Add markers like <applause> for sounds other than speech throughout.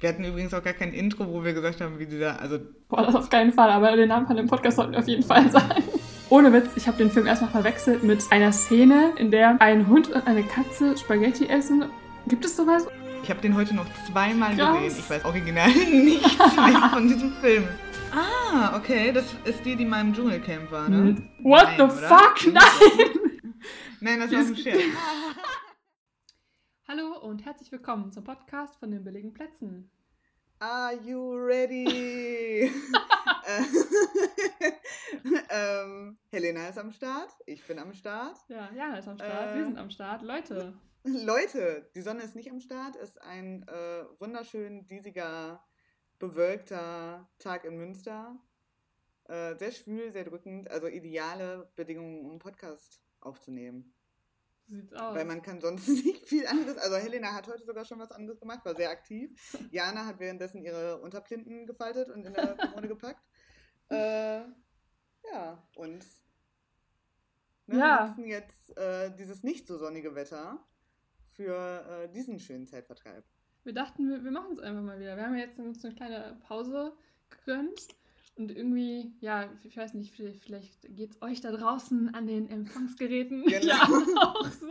Wir hatten übrigens auch gar kein Intro, wo wir gesagt haben, wie dieser, also. Boah, das auf keinen Fall, aber den Namen von dem Podcast sollten wir auf jeden Fall sagen. Ohne Witz, ich habe den Film erstmal verwechselt mit einer Szene, in der ein Hund und eine Katze Spaghetti essen. Gibt es sowas? Ich habe den heute noch zweimal Krass. gesehen. Ich weiß original <laughs> nichts mehr von diesem Film. Ah, okay, das ist die, die mal im Dschungelcamp war, ne? What Nein, the oder? fuck? Nein! Nein, das war ein Scherz. Hallo und herzlich willkommen zum Podcast von den billigen Plätzen. Are you ready? <laughs> Äh, <laughs> ähm, Helena ist am Start, ich bin am Start. Ja, Jana ist am Start, Äh. wir sind am Start. Leute, <laughs> Leute, die Sonne ist nicht am Start, ist ein äh, wunderschön diesiger, bewölkter Tag in Münster. Äh, sehr schwül, sehr drückend, also ideale Bedingungen, um einen Podcast aufzunehmen. So sieht's aus. Weil man kann sonst <laughs> nicht viel anderes. Also Helena hat heute sogar schon was anderes gemacht, war sehr aktiv. Jana hat währenddessen ihre Unterplinten gefaltet und in der <laughs> Kommode gepackt. Äh, ja, und ne, Ja. nutzen jetzt äh, dieses nicht so sonnige Wetter für äh, diesen schönen Zeitvertreib. Wir dachten, wir, wir machen es einfach mal wieder. Wir haben ja jetzt uns eine kleine Pause gegönnt. Und irgendwie, ja, ich weiß nicht, vielleicht, geht es euch da draußen an den Empfangsgeräten Genau. <laughs> ja auch so.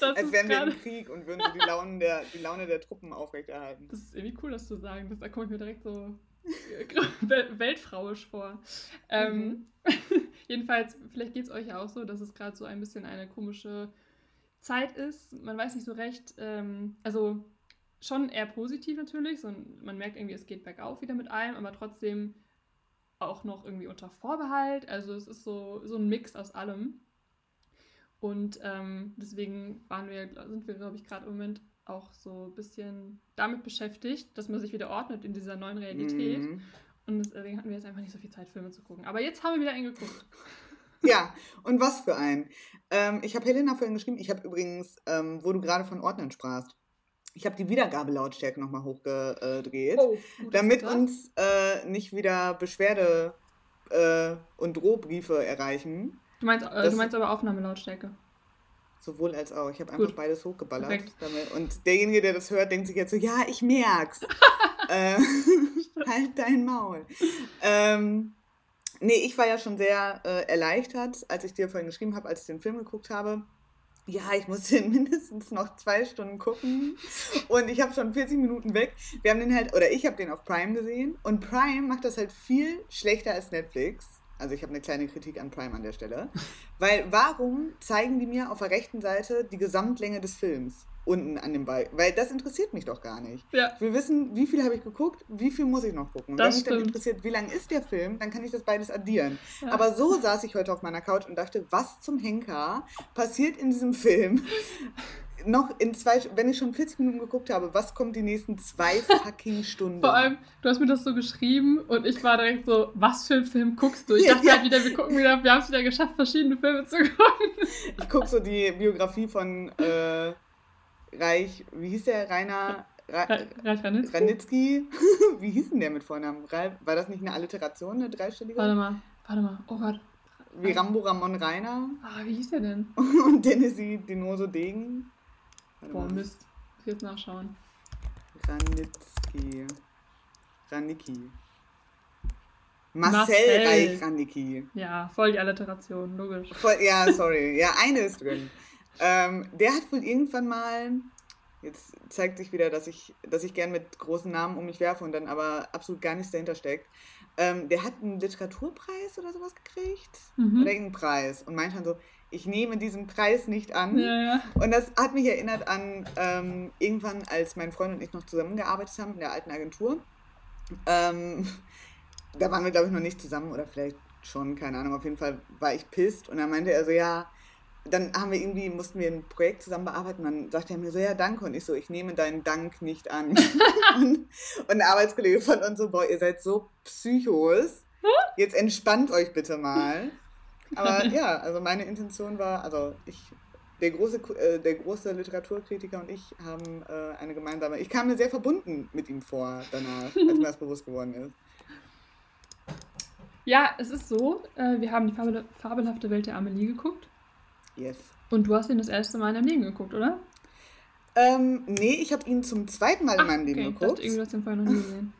Das Als wären wir im Krieg und würden so die, Launen der, die Laune der Truppen aufrechterhalten. Das ist irgendwie cool, das zu sagen. Das, da komme ich mir direkt so <laughs> wel- weltfrauisch vor. Ähm, <laughs> jedenfalls, vielleicht geht es euch ja auch so, dass es gerade so ein bisschen eine komische Zeit ist. Man weiß nicht so recht. Ähm, also schon eher positiv natürlich. So, man merkt irgendwie, es geht bergauf wieder mit allem, aber trotzdem auch noch irgendwie unter Vorbehalt. Also es ist so, so ein Mix aus allem. Und ähm, deswegen waren wir, sind wir, glaube ich, gerade im Moment auch so ein bisschen damit beschäftigt, dass man sich wieder ordnet in dieser neuen Realität. Mhm. Und deswegen hatten wir jetzt einfach nicht so viel Zeit, Filme zu gucken. Aber jetzt haben wir wieder einen geguckt. <laughs> Ja, und was für ein. Ähm, ich habe Helena vorhin geschrieben, ich habe übrigens, ähm, wo du gerade von Ordnern sprachst, ich habe die Wiedergabelautstärke nochmal hochgedreht, Oh, damit uns äh, nicht wieder Beschwerde äh, und Drohbriefe erreichen. Du meinst, äh, du meinst aber Aufnahmelautstärke. Sowohl als auch. Ich habe einfach beides hochgeballert. Und derjenige, der das hört, denkt sich jetzt so, ja, ich merk's. <laughs> äh, <laughs> halt dein Maul. Ähm, nee, ich war ja schon sehr äh, erleichtert, als ich dir vorhin geschrieben habe, als ich den Film geguckt habe. Ja, ich muss den <laughs> mindestens noch zwei Stunden gucken. Und ich habe schon 40 Minuten weg. Wir haben den halt, oder ich habe den auf Prime gesehen. Und Prime macht das halt viel schlechter als Netflix. Also ich habe eine kleine Kritik an Prime an der Stelle. Weil warum zeigen die mir auf der rechten Seite die Gesamtlänge des Films unten an dem Balken? Weil das interessiert mich doch gar nicht. Ja, Ich will wissen, wie viel habe ich geguckt, wie viel muss ich noch gucken. Und Das wenn mich dann stimmt. interessiert, wie lang ist der Film, dann kann ich das beides addieren. Ja. Aber so saß ich heute auf meiner Couch und dachte, was zum Henker passiert in diesem Film? <laughs> Noch in zwei, wenn ich schon 40 Minuten geguckt habe, was kommt die nächsten zwei <laughs> fucking Stunden? vor allem, du hast mir das so geschrieben und ich war direkt so, was für einen Film guckst du? Ich dachte ja. halt wieder, wir gucken wieder, wir haben es wieder geschafft, verschiedene Filme zu <laughs> gucken. Ich gucke so die Biografie von äh, Reich, wie hieß der? Rainer Ra Ralf Ranitzky? Ranitzky? <laughs> wie hieß denn der mit Vornamen? War das nicht eine Alliteration, eine dreistellige? Warte mal, warte mal, oh Gott. Wie Rambo Ramon Rainer Ah, wie hieß der denn? <laughs> und Dennisy Dinoso Degen. Warte Boah, mal. Mist. Ich jetzt nachschauen. Ranitzky. Ranicki. Marcel, Marcel. Reich Ranicki. Ja, voll die Alliteration, logisch. Voll, ja, sorry. Ja, eine ist drin. Ähm, der hat wohl irgendwann mal. Jetzt zeigt sich wieder, dass ich, dass ich gern mit großen Namen um mich werfe und dann aber absolut gar nichts dahinter steckt. Ähm, der hat einen Literaturpreis oder sowas gekriegt. Mhm. Oder irgendeinen Preis. Und meint dann so, ich nehme diesen Preis nicht an. Ja, ja. Und das hat mich erinnert an ähm, irgendwann, als mein Freund und ich noch zusammengearbeitet haben in der alten Agentur. Ähm, da waren wir, glaube ich, noch nicht zusammen oder vielleicht schon, keine Ahnung. Auf jeden Fall war ich pisst und dann meinte er so, ja, dann haben wir irgendwie, mussten wir ein Projekt zusammen bearbeiten. Dann sagte er mir so, ja, danke. Und ich so, ich nehme deinen Dank nicht an. <laughs> und, und ein Arbeitskollege von uns so, boah, ihr seid so Psychos. Jetzt entspannt euch bitte mal. <laughs> Aber ja, also meine Intention war, also ich, der große, äh, der große Literaturkritiker und ich haben äh, eine gemeinsame, ich kam mir sehr verbunden mit ihm vor danach, als mir <laughs> das bewusst geworden ist. Ja, es ist so, äh, wir haben die fabel fabelhafte Welt der Amelie geguckt Yes. und du hast ihn das erste Mal in deinem Leben geguckt, oder? Ähm, nee, ich habe ihn zum zweiten Mal in meinem Leben okay. geguckt. Ich dachte, irgendwie hast du den vorher noch nie gesehen.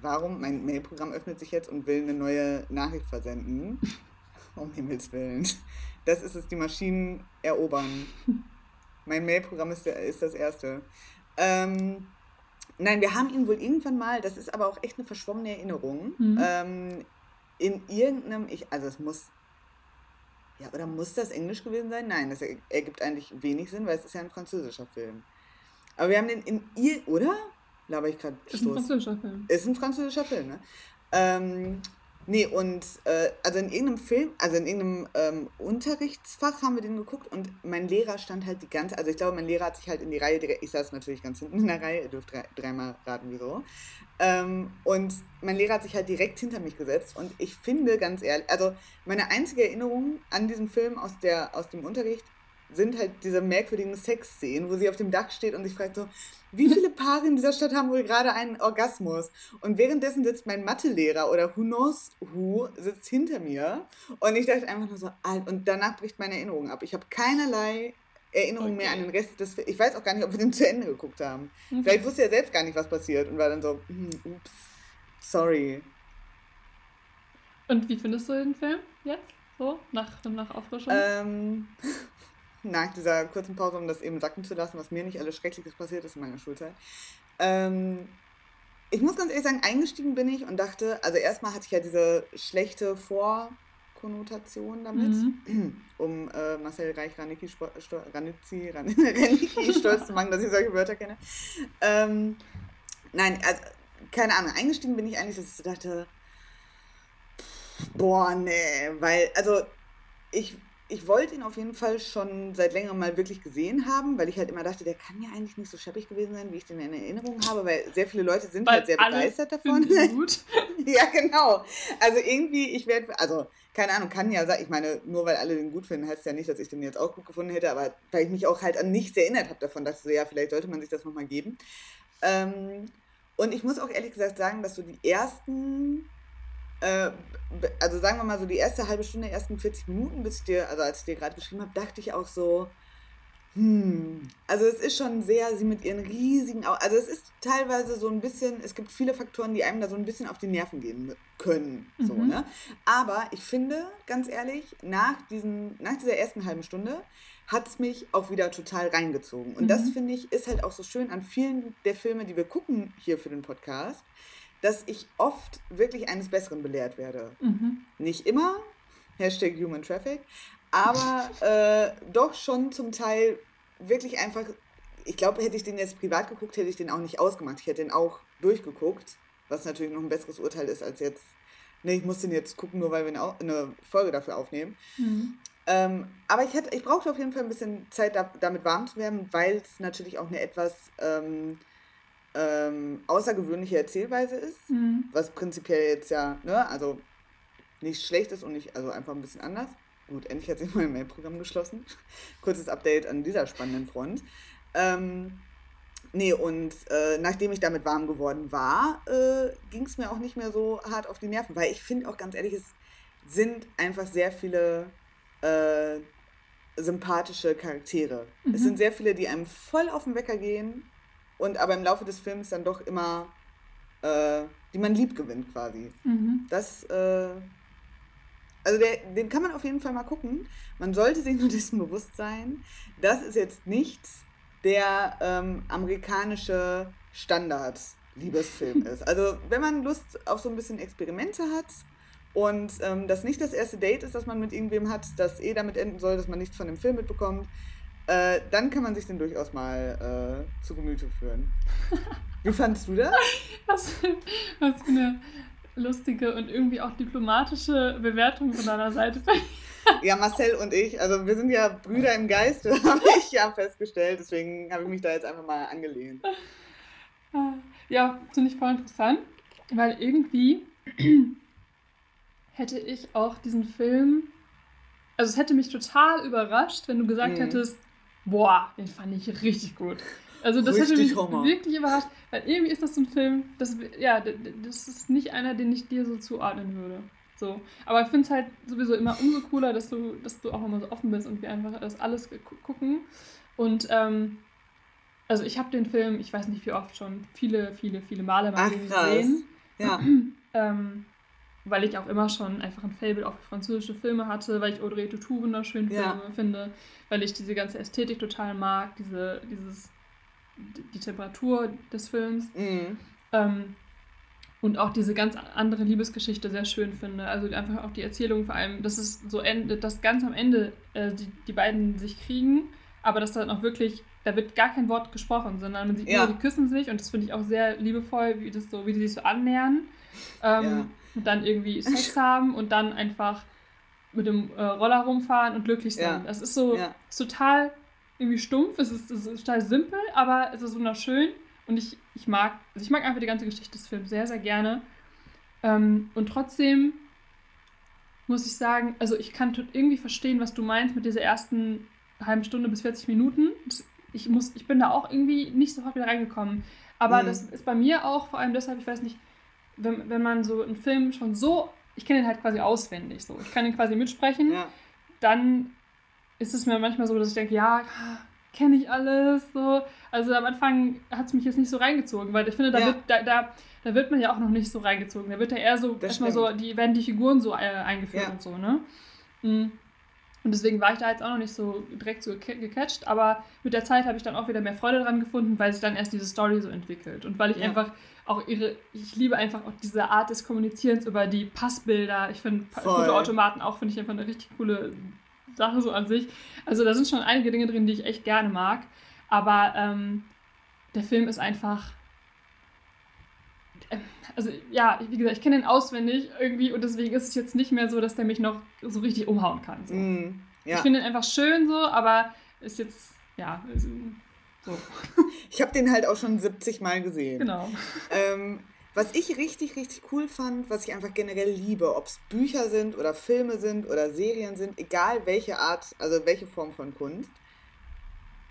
Warum? Mein Mailprogramm öffnet sich jetzt und will eine neue Nachricht versenden. <laughs> um Himmels Willen. Das ist es, die Maschinen erobern. Mein Mailprogramm ist, der, ist das erste. Ähm, nein, wir haben ihn wohl irgendwann mal, das ist aber auch echt eine verschwommene Erinnerung, Mhm. ähm, in irgendeinem, ich, also es muss, ja, oder muss das Englisch gewesen sein? Nein, das er- ergibt eigentlich wenig Sinn, weil es ist ja ein französischer Film. Aber wir haben den in ihr, oder? Laber ich gerade Ist ein französischer Film. ist ein französischer Film, ne? Ähm, nee, und äh, also in irgendeinem Film, also in irgendeinem ähm, Unterrichtsfach haben wir den geguckt und mein Lehrer stand halt die ganze, also ich glaube, mein Lehrer hat sich halt in die Reihe, direkt, ich saß natürlich ganz hinten in der Reihe, ihr dürft drei, dreimal raten, wieso. Ähm, und mein Lehrer hat sich halt direkt hinter mich gesetzt und ich finde ganz ehrlich, also meine einzige Erinnerung an diesen Film aus, der, aus dem Unterricht sind halt diese merkwürdigen Sexszenen, wo sie auf dem Dach steht und sich fragt so, wie viele <laughs> Paare in dieser Stadt haben wohl gerade einen Orgasmus? Und währenddessen sitzt mein Mathelehrer oder who knows who sitzt hinter mir und ich dachte einfach nur so, und danach bricht meine Erinnerung ab. Ich habe keinerlei Erinnerung mehr an Okay. den Rest des Films. Ich weiß auch gar nicht, ob wir den zu Ende geguckt haben. Okay. Vielleicht wusste er selbst gar nicht, was passiert und war dann so, hm, ups, sorry. Und wie findest du den Film jetzt? So, nach, nach Auffrischung? Ähm, <laughs> nach dieser kurzen Pause, um das eben sacken zu lassen, was mir nicht alles Schreckliches passiert ist in meiner Schulzeit. Ähm, ich muss ganz ehrlich sagen, eingestiegen bin ich und dachte, also erstmal hatte ich ja diese schlechte Vorkonnotation damit, Mhm. <clears throat> um äh, Marcel Reich Ranicki, Spo- Sto- Ranizzi, Ran <laughs> Ranicki stolz zu machen, dass ich solche Wörter kenne. Ähm, nein, also keine Ahnung, eingestiegen bin ich eigentlich, dass ich dachte, boah, nee, weil, also ich, ich wollte ihn auf jeden Fall schon seit längerem mal wirklich gesehen haben, weil ich halt immer dachte, der kann ja eigentlich nicht so scheppig gewesen sein, wie ich den in Erinnerung habe, weil sehr viele Leute sind Weil halt sehr begeistert davon. <laughs> Gut. ja, genau. Also irgendwie, ich werde, also keine Ahnung, kann ja sein, ich meine, nur weil alle den gut finden, heißt ja nicht, dass ich den jetzt auch gut gefunden hätte, aber weil ich mich auch halt an nichts erinnert habe davon, dachte ich so, ja, vielleicht sollte man sich das nochmal geben. Ähm, und ich muss auch ehrlich gesagt sagen, dass so die ersten, äh, also sagen wir mal so die erste halbe Stunde, ersten 40 Minuten, bis ich dir, also als ich dir gerade geschrieben habe, dachte ich auch so, hm, also es ist schon sehr, sie mit ihren riesigen Augen, also es ist teilweise so ein bisschen, es gibt viele Faktoren, die einem da so ein bisschen auf die Nerven gehen können, so, Mhm. ne? Aber ich finde, ganz ehrlich, nach, diesen, nach dieser ersten halben Stunde hat es mich auch wieder total reingezogen. Und das Mhm. finde ich ist halt auch so schön an vielen der Filme, die wir gucken hier für den Podcast, dass ich oft wirklich eines Besseren belehrt werde. Mhm. Nicht immer, Hashtag Human Traffic, aber <laughs> äh, doch schon zum Teil wirklich einfach, ich glaube, hätte ich den jetzt privat geguckt, hätte ich den auch nicht ausgemacht. Ich hätte den auch durchgeguckt, was natürlich noch ein besseres Urteil ist als jetzt, nee, ich muss den jetzt gucken, nur weil wir eine, Folge dafür aufnehmen. Mhm. Ähm, aber ich, hätte, ich brauchte auf jeden Fall ein bisschen Zeit, da, damit warm zu werden, weil es natürlich auch eine etwas ähm, ähm, außergewöhnliche Erzählweise ist Mhm. was prinzipiell jetzt ja, ne, also nicht schlecht ist und nicht, also einfach ein bisschen anders. Gut, endlich hat sich mein Mailprogramm geschlossen. <laughs> Kurzes Update an dieser spannenden Front. Ähm, nee, und äh, nachdem ich damit warm geworden war, äh, ging es mir auch nicht mehr so hart auf die Nerven, weil ich finde auch ganz ehrlich, es sind einfach sehr viele äh, sympathische Charaktere. Es Mhm. sind sehr viele, die einem voll auf den Wecker gehen und aber im Laufe des Films dann doch immer äh, die man lieb gewinnt quasi. Mhm. Das, äh, also der, den kann man auf jeden Fall mal gucken. Man sollte sich nur <laughs> dessen bewusst sein, das ist jetzt nicht der ähm, amerikanische Standard-Liebesfilm <laughs> ist. Also wenn man Lust auf so ein bisschen Experimente hat und ähm, das nicht das erste Date ist, das man mit irgendwem hat, das eh damit enden soll, dass man nichts von dem Film mitbekommt, äh, dann kann man sich den durchaus mal äh, zu Gemüte führen. Wie fandst du das? <laughs> Was, was für eine lustige und irgendwie auch diplomatische Bewertung von deiner Seite. <laughs> Ja, Marcel und ich, also wir sind ja Brüder im Geiste, <laughs> habe ich ja festgestellt. Deswegen habe ich mich da jetzt einfach mal angelehnt. Ja, finde ich voll interessant, weil irgendwie <clears throat> hätte ich auch diesen Film, also es hätte mich total überrascht, wenn du gesagt Mhm. hättest, boah, den fand ich richtig gut. Also das hätte Richtig mich Hammer. wirklich überrascht, weil irgendwie ist das so ein Film, das, ja, das ist nicht einer, den ich dir so zuordnen würde. So. Aber ich finde es halt sowieso immer umso cooler, dass du, dass du auch immer so offen bist und wir einfach das alles gu- gucken. Und ähm, also ich habe den Film, ich weiß nicht wie oft schon, viele, viele, viele Male mal Ach, gesehen. Ja. <clears throat> ähm, weil ich auch immer schon einfach ein Fable auch für französische Filme hatte, weil ich Audrey Tautou wunderschön ja. finde, weil ich diese ganze Ästhetik total mag, diese, dieses, die Temperatur des Films. Mhm. Ähm, und auch diese ganz andere Liebesgeschichte sehr schön finde. Also einfach auch die Erzählung vor allem, dass es so endet, dass ganz am Ende äh, die, die beiden sich kriegen, aber dass dann auch wirklich, da wird gar kein Wort gesprochen, sondern man sieht ja. nur, die küssen sich und das finde ich auch sehr liebevoll, wie das so, wie die sich so annähern. Ähm, ja. Und dann irgendwie Sex haben und dann einfach mit dem äh, Roller rumfahren und glücklich sein. Ja. Das ist so ist total irgendwie stumpf, es ist, es ist total simpel, aber es ist wunderschön. Und ich, ich mag, also ich mag einfach die ganze Geschichte des Films sehr, sehr gerne. Ähm, und trotzdem muss ich sagen, also ich kann irgendwie verstehen, was du meinst mit dieser ersten halben Stunde bis 40 Minuten. Ich, muss, ich bin da auch irgendwie nicht sofort wieder reingekommen. Aber mhm. das ist bei mir auch vor allem deshalb, ich weiß nicht, wenn, wenn man so einen Film schon so, ich kenne ihn halt quasi auswendig so, ich kann ihn quasi mitsprechen, ja. dann ist es mir manchmal so, dass ich denke, ja, kenne ich alles so. Also am Anfang hat es mich jetzt nicht so reingezogen, weil ich finde, da, ja. wird, da, da, da, wird man ja auch noch nicht so reingezogen. Da wird ja eher so, erstmal so, die werden die Figuren so äh, eingeführt ja. und so, ne? Mhm. Und deswegen war ich da jetzt auch noch nicht so direkt so gecatcht, aber mit der Zeit habe ich dann auch wieder mehr Freude dran gefunden, weil sich dann erst diese Story so entwickelt. Und weil ich ja. einfach auch ihre, ich liebe einfach auch diese Art des Kommunizierens über die Passbilder. Ich finde Fotoautomaten auch, finde ich einfach eine richtig coole Sache so an sich. Also da sind schon einige Dinge drin, die ich echt gerne mag. Aber ähm, der Film ist einfach. Also ja, wie gesagt, ich kenne ihn auswendig irgendwie und deswegen ist es jetzt nicht mehr so, dass der mich noch so richtig umhauen kann. So. Mm, ja. Ich finde ihn einfach schön so, aber ist jetzt, ja, ist, so. <laughs> Ich habe den halt auch schon 70 Mal gesehen. Genau. Ähm, was ich richtig, richtig cool fand, was ich einfach generell liebe, ob es Bücher sind oder Filme sind oder Serien sind, egal welche Art, also welche Form von Kunst.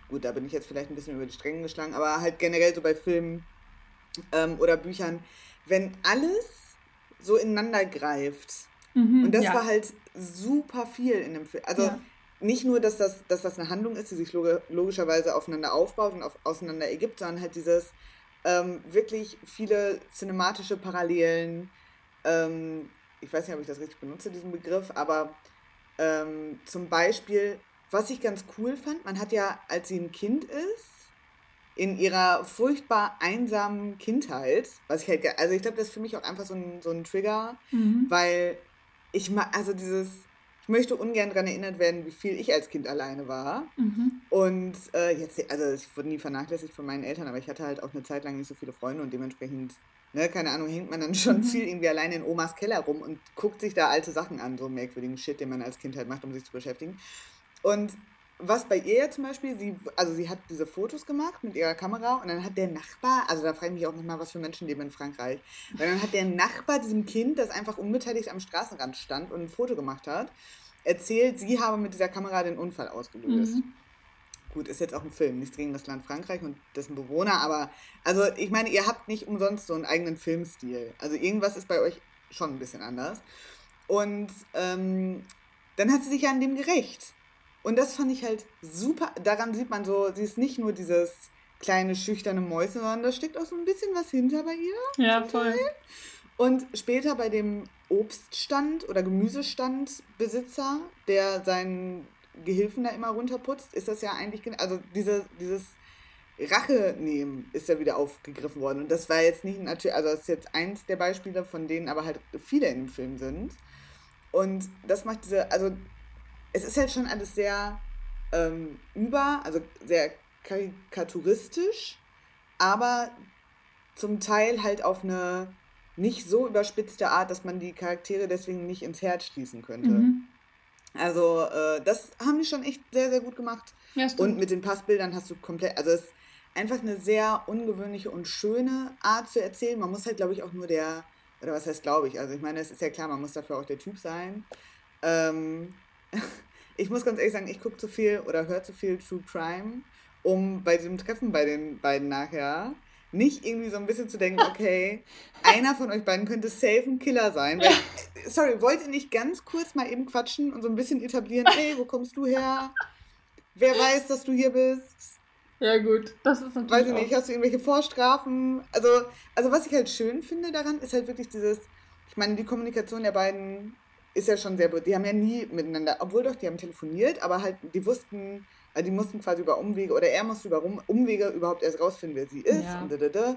Gut, da bin ich jetzt vielleicht ein bisschen über die Stränge geschlagen, aber halt generell so bei Filmen ähm, oder Büchern, wenn alles so ineinander greift. Mhm, und das ja. war halt super viel in dem Film. Also ja. nicht nur, dass das, dass das eine Handlung ist, die sich logischerweise aufeinander aufbaut und auf, auseinander ergibt, sondern halt dieses ähm, wirklich viele cinematische Parallelen. Ähm, ich weiß nicht, ob ich das richtig benutze, diesen Begriff, aber ähm, zum Beispiel, was ich ganz cool fand, man hat ja, als sie ein Kind ist, in ihrer furchtbar einsamen Kindheit, was ich halt, also ich glaube, das ist für mich auch einfach so ein, so ein Trigger, mhm. weil ich mag, also dieses, ich möchte ungern daran erinnert werden, wie viel ich als Kind alleine war. Mhm. Und äh, jetzt, also ich wurde nie vernachlässigt von meinen Eltern, aber ich hatte halt auch eine Zeit lang nicht so viele Freunde und dementsprechend, ne, keine Ahnung, hängt man dann schon mhm. viel irgendwie alleine in Omas Keller rum und guckt sich da alte Sachen an, so merkwürdigen Shit, den man als Kind halt macht, um sich zu beschäftigen. Und was bei ihr zum Beispiel, sie, also sie hat diese Fotos gemacht mit ihrer Kamera und dann hat der Nachbar, also da frage ich mich auch nochmal, was für Menschen leben in Frankreich, weil dann hat der Nachbar diesem Kind, das einfach unbeteiligt am Straßenrand stand und ein Foto gemacht hat, erzählt, sie habe mit dieser Kamera den Unfall ausgelöst. Mhm. Gut, ist jetzt auch ein Film, nichts gegen das Land Frankreich und dessen Bewohner, aber also ich meine, ihr habt nicht umsonst so einen eigenen Filmstil. Also irgendwas ist bei euch schon ein bisschen anders. Und ähm, dann hat sie sich ja an dem gerecht. Und das fand ich halt super. Daran sieht man so, sie ist nicht nur dieses kleine, schüchterne Mäuse, sondern da steckt auch so ein bisschen was hinter bei ihr. Ja, toll. Und später bei dem Obststand oder Gemüsestandbesitzer, der seinen Gehilfen da immer runterputzt, ist das ja eigentlich, also diese, dieses Rache nehmen ist ja wieder aufgegriffen worden. Und das war jetzt nicht natürlich, also das ist jetzt eins der Beispiele, von denen aber halt viele in dem Film sind. Und das macht diese, also es ist halt schon alles sehr ähm, über, also sehr karikaturistisch, aber zum Teil halt auf eine nicht so überspitzte Art, dass man die Charaktere deswegen nicht ins Herz schließen könnte. Mhm. Also, äh, das haben die schon echt sehr, sehr gut gemacht. Ja, und mit den Passbildern hast du komplett, also es ist einfach eine sehr ungewöhnliche und schöne Art zu erzählen. Man muss halt, glaube ich, auch nur der, oder was heißt, glaube ich, also ich meine, es ist ja klar, man muss dafür auch der Typ sein. Ähm, ich muss ganz ehrlich sagen, ich gucke zu viel oder höre zu viel True Crime, um bei diesem Treffen bei den beiden nachher nicht irgendwie so ein bisschen zu denken, <laughs> okay, einer von euch beiden könnte safe ein Killer sein. Weil, <laughs> sorry, wollt ihr nicht ganz kurz mal eben quatschen und so ein bisschen etablieren, hey, wo kommst du her? Wer weiß, dass du hier bist? Ja, gut, das ist natürlich. Weiß ich nicht, hast du irgendwelche Vorstrafen? Also, also, was ich halt schön finde daran, ist halt wirklich dieses, ich meine, die Kommunikation der beiden ist ja schon sehr, die haben ja nie miteinander, obwohl doch, die haben telefoniert, aber halt, die wussten, also die mussten quasi über Umwege, oder er musste über Umwege überhaupt erst rausfinden, wer sie ist. Ja. Und, da, da, da.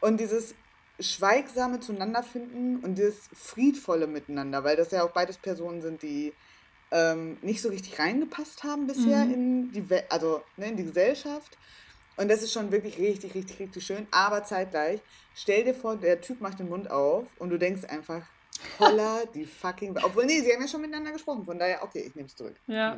und dieses schweigsame zueinander finden und dieses friedvolle Miteinander, weil das ja auch beides Personen sind, die ähm, nicht so richtig reingepasst haben bisher mhm. in die We also ne, in die Gesellschaft. Und das ist schon wirklich richtig, richtig, richtig schön. Aber zeitgleich, stell dir vor, der Typ macht den Mund auf und du denkst einfach, holla die fucking. Obwohl, nee, sie haben ja schon miteinander gesprochen, von daher, okay, ich nehme es zurück. Ja.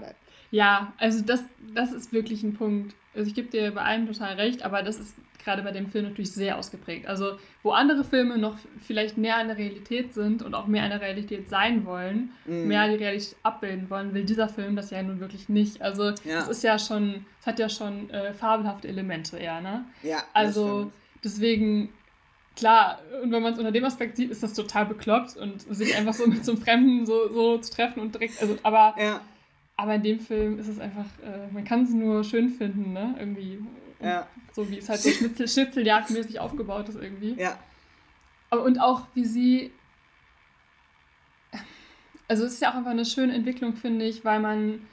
Ja, also das, das ist wirklich ein Punkt. Also ich gebe dir bei allem total recht, aber das ist gerade bei dem Film natürlich sehr ausgeprägt. Also wo andere Filme noch vielleicht mehr an der Realität sind und auch mehr an der Realität sein wollen, mm. mehr die Realität abbilden wollen, will dieser Film das ja nun wirklich nicht. Also es ja. ist ja schon, es hat ja schon äh, fabelhafte Elemente eher, ne? Ja. Also deswegen klar, und wenn man es unter dem Aspekt sieht, ist das total bekloppt und sich einfach so <laughs> mit so einem Fremden so, so zu treffen und direkt, also, aber, ja. aber in dem Film ist es einfach, äh, man kann es nur schön finden, ne, irgendwie. Ja. So wie es halt so Schnitzel, Schnitzeljagdmäßig aufgebaut ist irgendwie. Ja. Aber und auch wie sie. Also es ist ja auch einfach eine schöne Entwicklung, finde ich, weil man.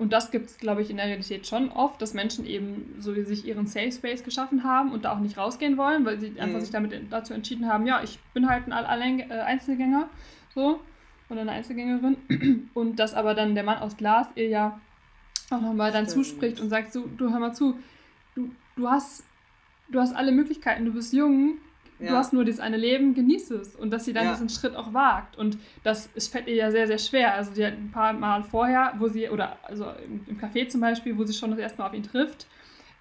Und das gibt es, glaube ich, in der Realität schon oft, dass Menschen eben so wie sich ihren Safe Space geschaffen haben und da auch nicht rausgehen wollen, weil sie mhm. einfach sich damit dazu entschieden haben, ja, ich bin halt ein Allein äh, Einzelgänger, so, oder eine Einzelgängerin. <clears throat> Und dass aber dann der Mann aus Glas ihr ja auch nochmal dann zuspricht und sagt, so, du hör mal zu, du, du hast, du hast alle Möglichkeiten, du bist jung, ja. du hast nur dieses eine Leben, genieß es. Und dass sie dann ja. diesen Schritt auch wagt. Und das ist, fällt ihr ja sehr, sehr schwer. Also die hat ein paar Mal vorher, wo sie, oder also im, Café zum Beispiel, wo sie schon das erste Mal auf ihn trifft,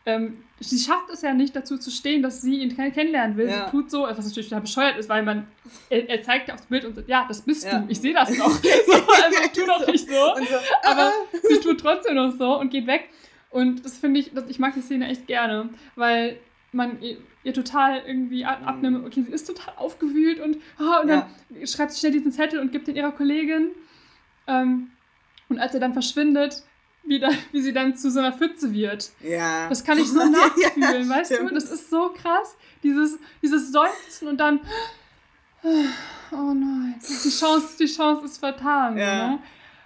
ähm, sie schafft es ja nicht dazu zu stehen, dass sie ihn kennenlernen will. Ja. Sie tut so, was natürlich total bescheuert ist, weil man, er, er zeigt ja aufs Bild und sagt, ja, das bist ja. du, ich sehe das noch. <laughs> so, also tu doch nicht so. so. <laughs> Aber sie tut trotzdem noch so und geht weg. Und das finde ich, ich mag die Szene echt gerne, weil man ihr, total irgendwie ab, abnimmt, okay, sie ist total aufgewühlt und, oh, und ja. dann schreibt sie schnell diesen Zettel und gibt den ihrer Kollegin. Ähm, und als er dann verschwindet, wie, da, <laughs> wie sie dann zu so einer Pfütze wird. Ja. Das kann ich so <laughs> nachfühlen, ja, weißt stimmt. du? Das ist so krass. Dieses, dieses Seufzen und dann, <sighs> oh nein, die Chance, die Chance ist vertan. Ja, ne?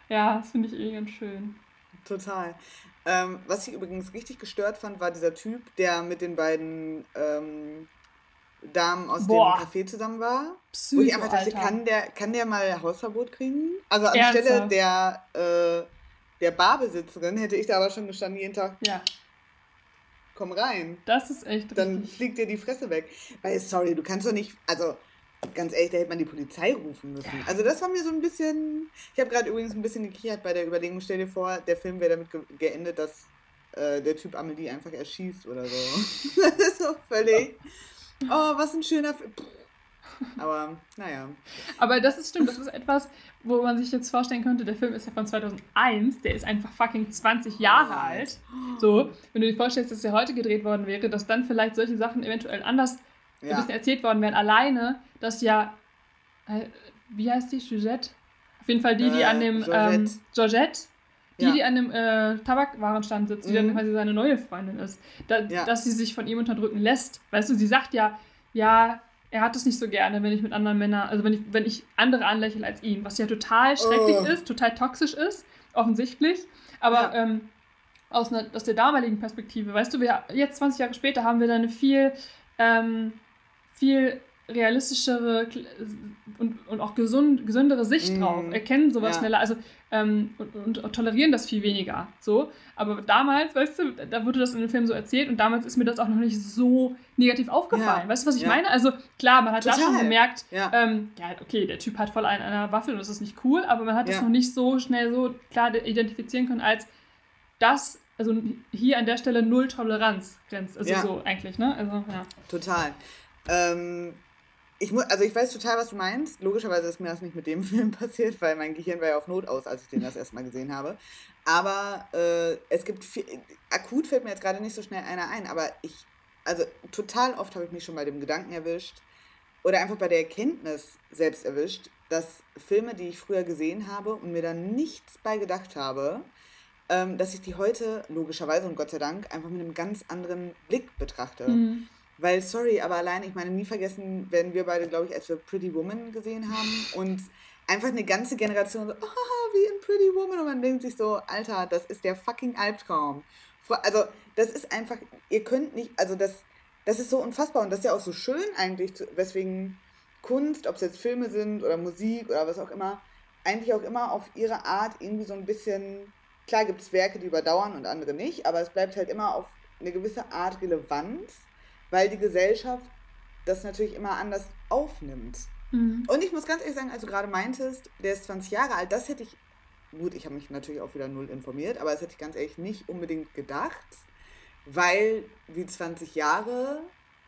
ja das finde ich eh ganz schön. Total. Ähm, was ich übrigens richtig gestört fand, war dieser Typ, der mit den beiden ähm, Damen aus Boah. dem Café zusammen war. Psycho, wo ich einfach dachte, kann der, kann der mal Hausverbot kriegen? Also anstelle der, äh, der Barbesitzerin hätte ich da aber schon gestanden jeden Tag. Ja. Komm rein. Das ist echt Dann richtig. fliegt dir die Fresse weg. Weil, sorry, du kannst doch nicht, also ganz ehrlich, da hätte man die Polizei rufen müssen. Also das war mir so ein bisschen. Ich habe gerade übrigens ein bisschen gekichert bei der Überlegung. Stell dir vor, der Film wäre damit ge geendet, dass äh, der Typ Amelie einfach erschießt oder so. <laughs> das ist so völlig. Oh, was ein schöner Film. Aber naja. Aber das ist stimmt, das ist etwas, wo man sich jetzt vorstellen könnte, der Film ist ja von 2001, der ist einfach fucking 20 Jahre oh. alt. So, wenn du dir vorstellst, dass der heute gedreht worden wäre, dass dann vielleicht solche Sachen eventuell anders ja. ein bisschen erzählt worden wären. Alleine, dass ja, äh, wie heißt die, Georgette? Auf jeden Fall die, die äh, an dem, Georgette, ähm, Georgette die, ja. die an dem äh, Tabakwarenstand sitzt, die mhm. dann quasi seine neue Freundin ist, da, ja. dass sie sich von ihm unterdrücken lässt. Weißt du, sie sagt ja, ja, er hat es nicht so gerne, wenn ich mit anderen Männern, also wenn ich, wenn ich andere anlächle als ihn, was ja total schrecklich oh. ist, total toxisch ist, offensichtlich. Aber ja. ähm, aus, einer, aus der damaligen Perspektive, weißt du, wir, jetzt 20 Jahre später haben wir da eine viel ähm, viel realistischere und, und auch gesund, gesündere Sicht mm. drauf, erkennen sowas ja. schneller also, ähm, und, und, tolerieren das viel weniger. So. Aber damals, weißt du, da wurde das in dem Film so erzählt und damals ist mir das auch noch nicht so negativ aufgefallen. Ja. Weißt du, was ich ja. meine? Also klar, man hat Total. da schon gemerkt, ja. Ähm, ja, okay, der Typ hat voll einen einer Waffe und das ist nicht cool, aber man hat das noch nicht so schnell so klar identifizieren können, als das also hier an der Stelle null Toleranz grenzt. Also so eigentlich, ne? Also, ja. Total. Ähm, ich muss, also ich weiß total, was du meinst. Logischerweise ist mir das nicht mit dem <laughs> Film passiert, weil mein Gehirn war ja auf Not aus, als ich den das erste Mal gesehen habe. Aber äh, es gibt viel, akut fällt mir jetzt gerade nicht so schnell einer ein, aber ich, also total oft habe ich mich schon bei dem Gedanken erwischt oder einfach bei der Erkenntnis selbst erwischt, dass Filme, die ich früher gesehen habe und mir dann nichts bei gedacht habe, ähm, dass ich die heute, logischerweise und Gott sei Dank, einfach mit einem ganz anderen Blick betrachte. Mhm. Weil, sorry, aber allein, ich meine, nie vergessen werden wir beide, glaube ich, als wir Pretty Woman gesehen haben. Und einfach eine ganze Generation so, oh, wie in Pretty Woman. Und man denkt sich so, Alter, das ist der fucking Albtraum. Also, das ist einfach, ihr könnt nicht, also das, das ist so unfassbar und das ist ja auch so schön eigentlich, weswegen Kunst, ob es jetzt Filme sind oder Musik oder was auch immer, eigentlich auch immer auf ihre Art irgendwie so ein bisschen, klar gibt es Werke, die überdauern und andere nicht, aber es bleibt halt immer auf eine gewisse Art relevant, weil die Gesellschaft das natürlich immer anders aufnimmt. Mhm. Und ich muss ganz ehrlich sagen, als du gerade meintest, der ist 20 Jahre alt, das hätte ich, gut, ich habe mich natürlich auch wieder null informiert, aber das hätte ich ganz ehrlich nicht unbedingt gedacht, weil wie 20 Jahre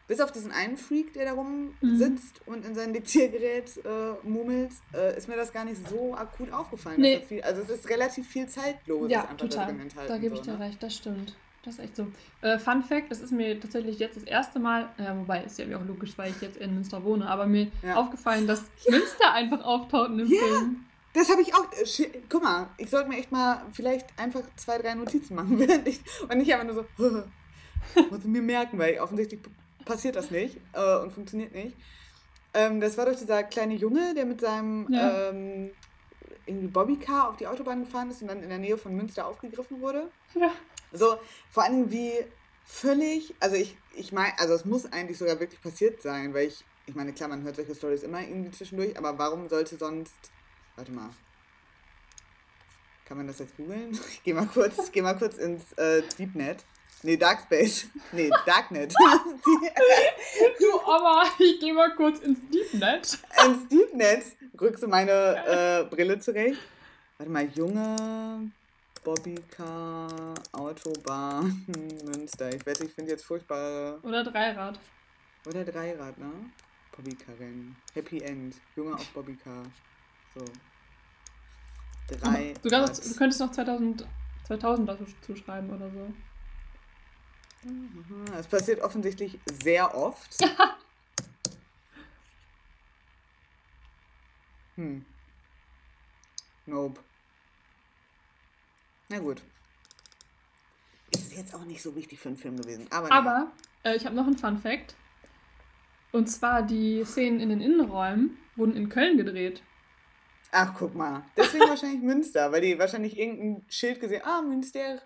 bis auf diesen einen Freak, der da rum mhm. sitzt und in sein Diktiergerät äh, mummelt, äh, ist mir das gar nicht so akut aufgefallen. Nee. Viel, also es ist relativ viel zeitlos. Ja, total. Da gebe ich dir ne? recht, das stimmt. Das ist echt so. Äh, Fun Fact, das ist mir tatsächlich jetzt das erste Mal, ja, wobei ist ja auch logisch, weil ich jetzt in Münster wohne, aber mir ja. aufgefallen, dass ja. Münster einfach auftaucht in dem ja. Film. Das habe ich auch. Äh, guck mal, ich sollte mir echt mal vielleicht einfach zwei, drei Notizen machen, <laughs> während ich. Und nicht einfach nur so. <laughs> muss ich mir merken, weil offensichtlich passiert das nicht äh, und funktioniert nicht. Ähm, das war doch dieser kleine Junge, der mit seinem ja. ähm, irgendwie Bobbycar auf die Autobahn gefahren ist und dann in der Nähe von Münster aufgegriffen wurde. Ja. So, vor allem wie völlig, also ich, ich meine, also es muss eigentlich sogar wirklich passiert sein, weil ich, ich meine, klar, man hört solche Stories immer irgendwie zwischendurch, aber warum sollte sonst, warte mal, kann man das jetzt googeln? <laughs> Ich gehe mal kurz, geh mal kurz ins äh, Deepnet. Nee, Darkspace. Nee, Darknet. <laughs> du, aber ich gehe mal kurz ins Deepnet. ins Deepnet rückst du meine äh, Brille zurecht. Warte mal, junge Bobbycar, Autobahn, Münster. Ich wette, ich finde jetzt furchtbare. Oder Dreirad. Oder Dreirad, ne? Bobbycar-Rennen. Happy End. Junge auf Bobbycar. So. Drei. Du, kannst, du könntest noch 2000, 2000 dazu zuschreiben oder so. Es passiert offensichtlich sehr oft. <laughs> hm. Nope. Na gut. Ist jetzt auch nicht so wichtig für einen Film gewesen. Aber, aber äh, ich habe noch einen Fun Fact. Und zwar die Szenen in den Innenräumen wurden in Köln gedreht. Ach, guck mal. Deswegen <laughs> wahrscheinlich Münster, weil die wahrscheinlich irgendein Schild gesehen Ah, Münster.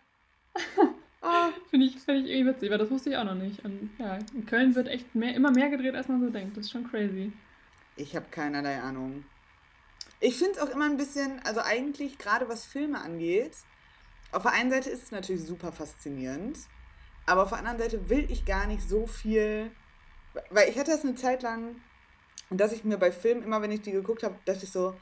<laughs> Ah. Finde ich, find ich irgendwie witzig, weil das wusste ich auch noch nicht. Und ja, in Köln wird echt mehr, immer mehr gedreht, als man so denkt. Das ist schon crazy. Ich habe keinerlei Ahnung. Ich finde es auch immer ein bisschen, also eigentlich gerade was Filme angeht, auf der einen Seite ist es natürlich super faszinierend, aber auf der anderen Seite will ich gar nicht so viel, weil ich hatte das eine Zeit lang, dass ich mir bei Filmen immer, wenn ich die geguckt habe, dachte ich so,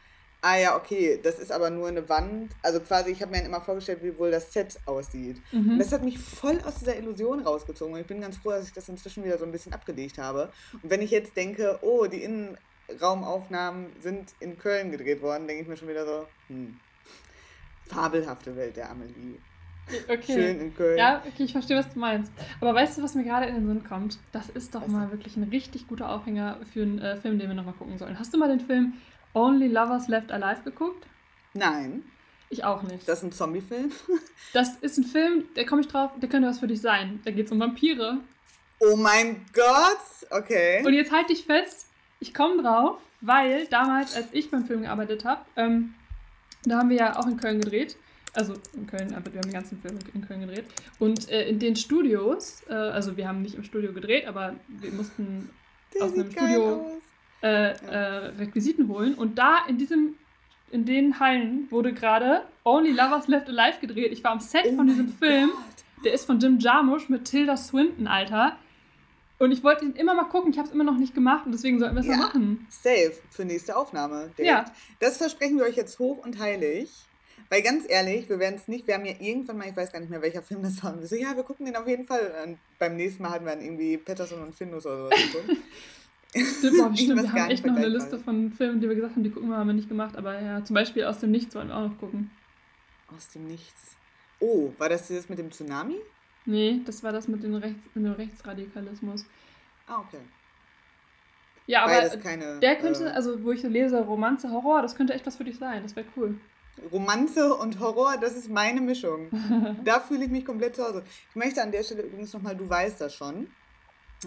ah ja, okay, das ist aber nur eine Wand. Also quasi, ich habe mir immer vorgestellt, wie wohl das Set aussieht. Mhm. Und das hat mich voll aus dieser Illusion rausgezogen. Und ich bin ganz froh, dass ich das inzwischen wieder so ein bisschen abgelegt habe. Und wenn ich jetzt denke, oh, die Innenraumaufnahmen sind in Köln gedreht worden, denke ich mir schon wieder so, hm, fabelhafte Welt der Amelie. Okay. Schön in Köln. Ja, okay, ich verstehe, was du meinst. Aber weißt du, was mir gerade in den Sinn kommt? Das ist doch was? mal wirklich ein richtig guter Aufhänger für einen äh, Film, den wir nochmal gucken sollen. Hast du mal den Film Only Lovers Left Alive geguckt? Nein. Ich auch nicht. Das ist ein Zombie-Film? <laughs> Das ist ein Film, da komme ich drauf, der könnte was für dich sein. Da geht es um Vampire. Oh mein Gott! Okay. Und jetzt halte ich fest, ich komme drauf, weil damals, als ich beim Film gearbeitet habe, ähm, da haben wir ja auch in Köln gedreht. Also in Köln, aber wir haben den ganzen Film in Köln gedreht. Und äh, in den Studios, äh, also wir haben nicht im Studio gedreht, aber wir mussten der aus einem Studio äh, äh, Requisiten holen. Und da in diesem, in den Hallen wurde gerade Only Lovers Left Alive gedreht. Ich war am Set oh von diesem Film. Gott. Der ist von Jim Jarmusch mit Tilda Swinton, Alter. Und ich wollte ihn immer mal gucken, ich habe es immer noch nicht gemacht und deswegen sollten wir es ja, mal machen. Safe für nächste Aufnahme. Direkt. Ja. Das versprechen wir euch jetzt hoch und heilig. Weil ganz ehrlich, wir werden es nicht, wir haben ja irgendwann mal, ich weiß gar nicht mehr, welcher Film das war. Und wir so, ja, wir gucken den auf jeden Fall. Und beim nächsten Mal hatten wir dann irgendwie Patterson und Findus oder so. <laughs> Stimmt, boah, stimmt. wir haben echt noch eine Liste von Filmen, die wir gesagt haben, die gucken wir, haben wir nicht gemacht. Aber ja, zum Beispiel Aus dem Nichts wollen wir auch noch gucken. Aus dem Nichts. Oh, war das das mit dem Tsunami? Nee, das war das mit, den Rechts, mit dem Rechtsradikalismus. Ah, okay. Ja, aber keine, der könnte, äh, also wo ich lese Romanze, Horror, das könnte echt was für dich sein. Das wäre cool. Romanze und Horror, das ist meine Mischung. <laughs> da fühle ich mich komplett zu Hause. Ich möchte an der Stelle übrigens nochmal, du weißt das schon,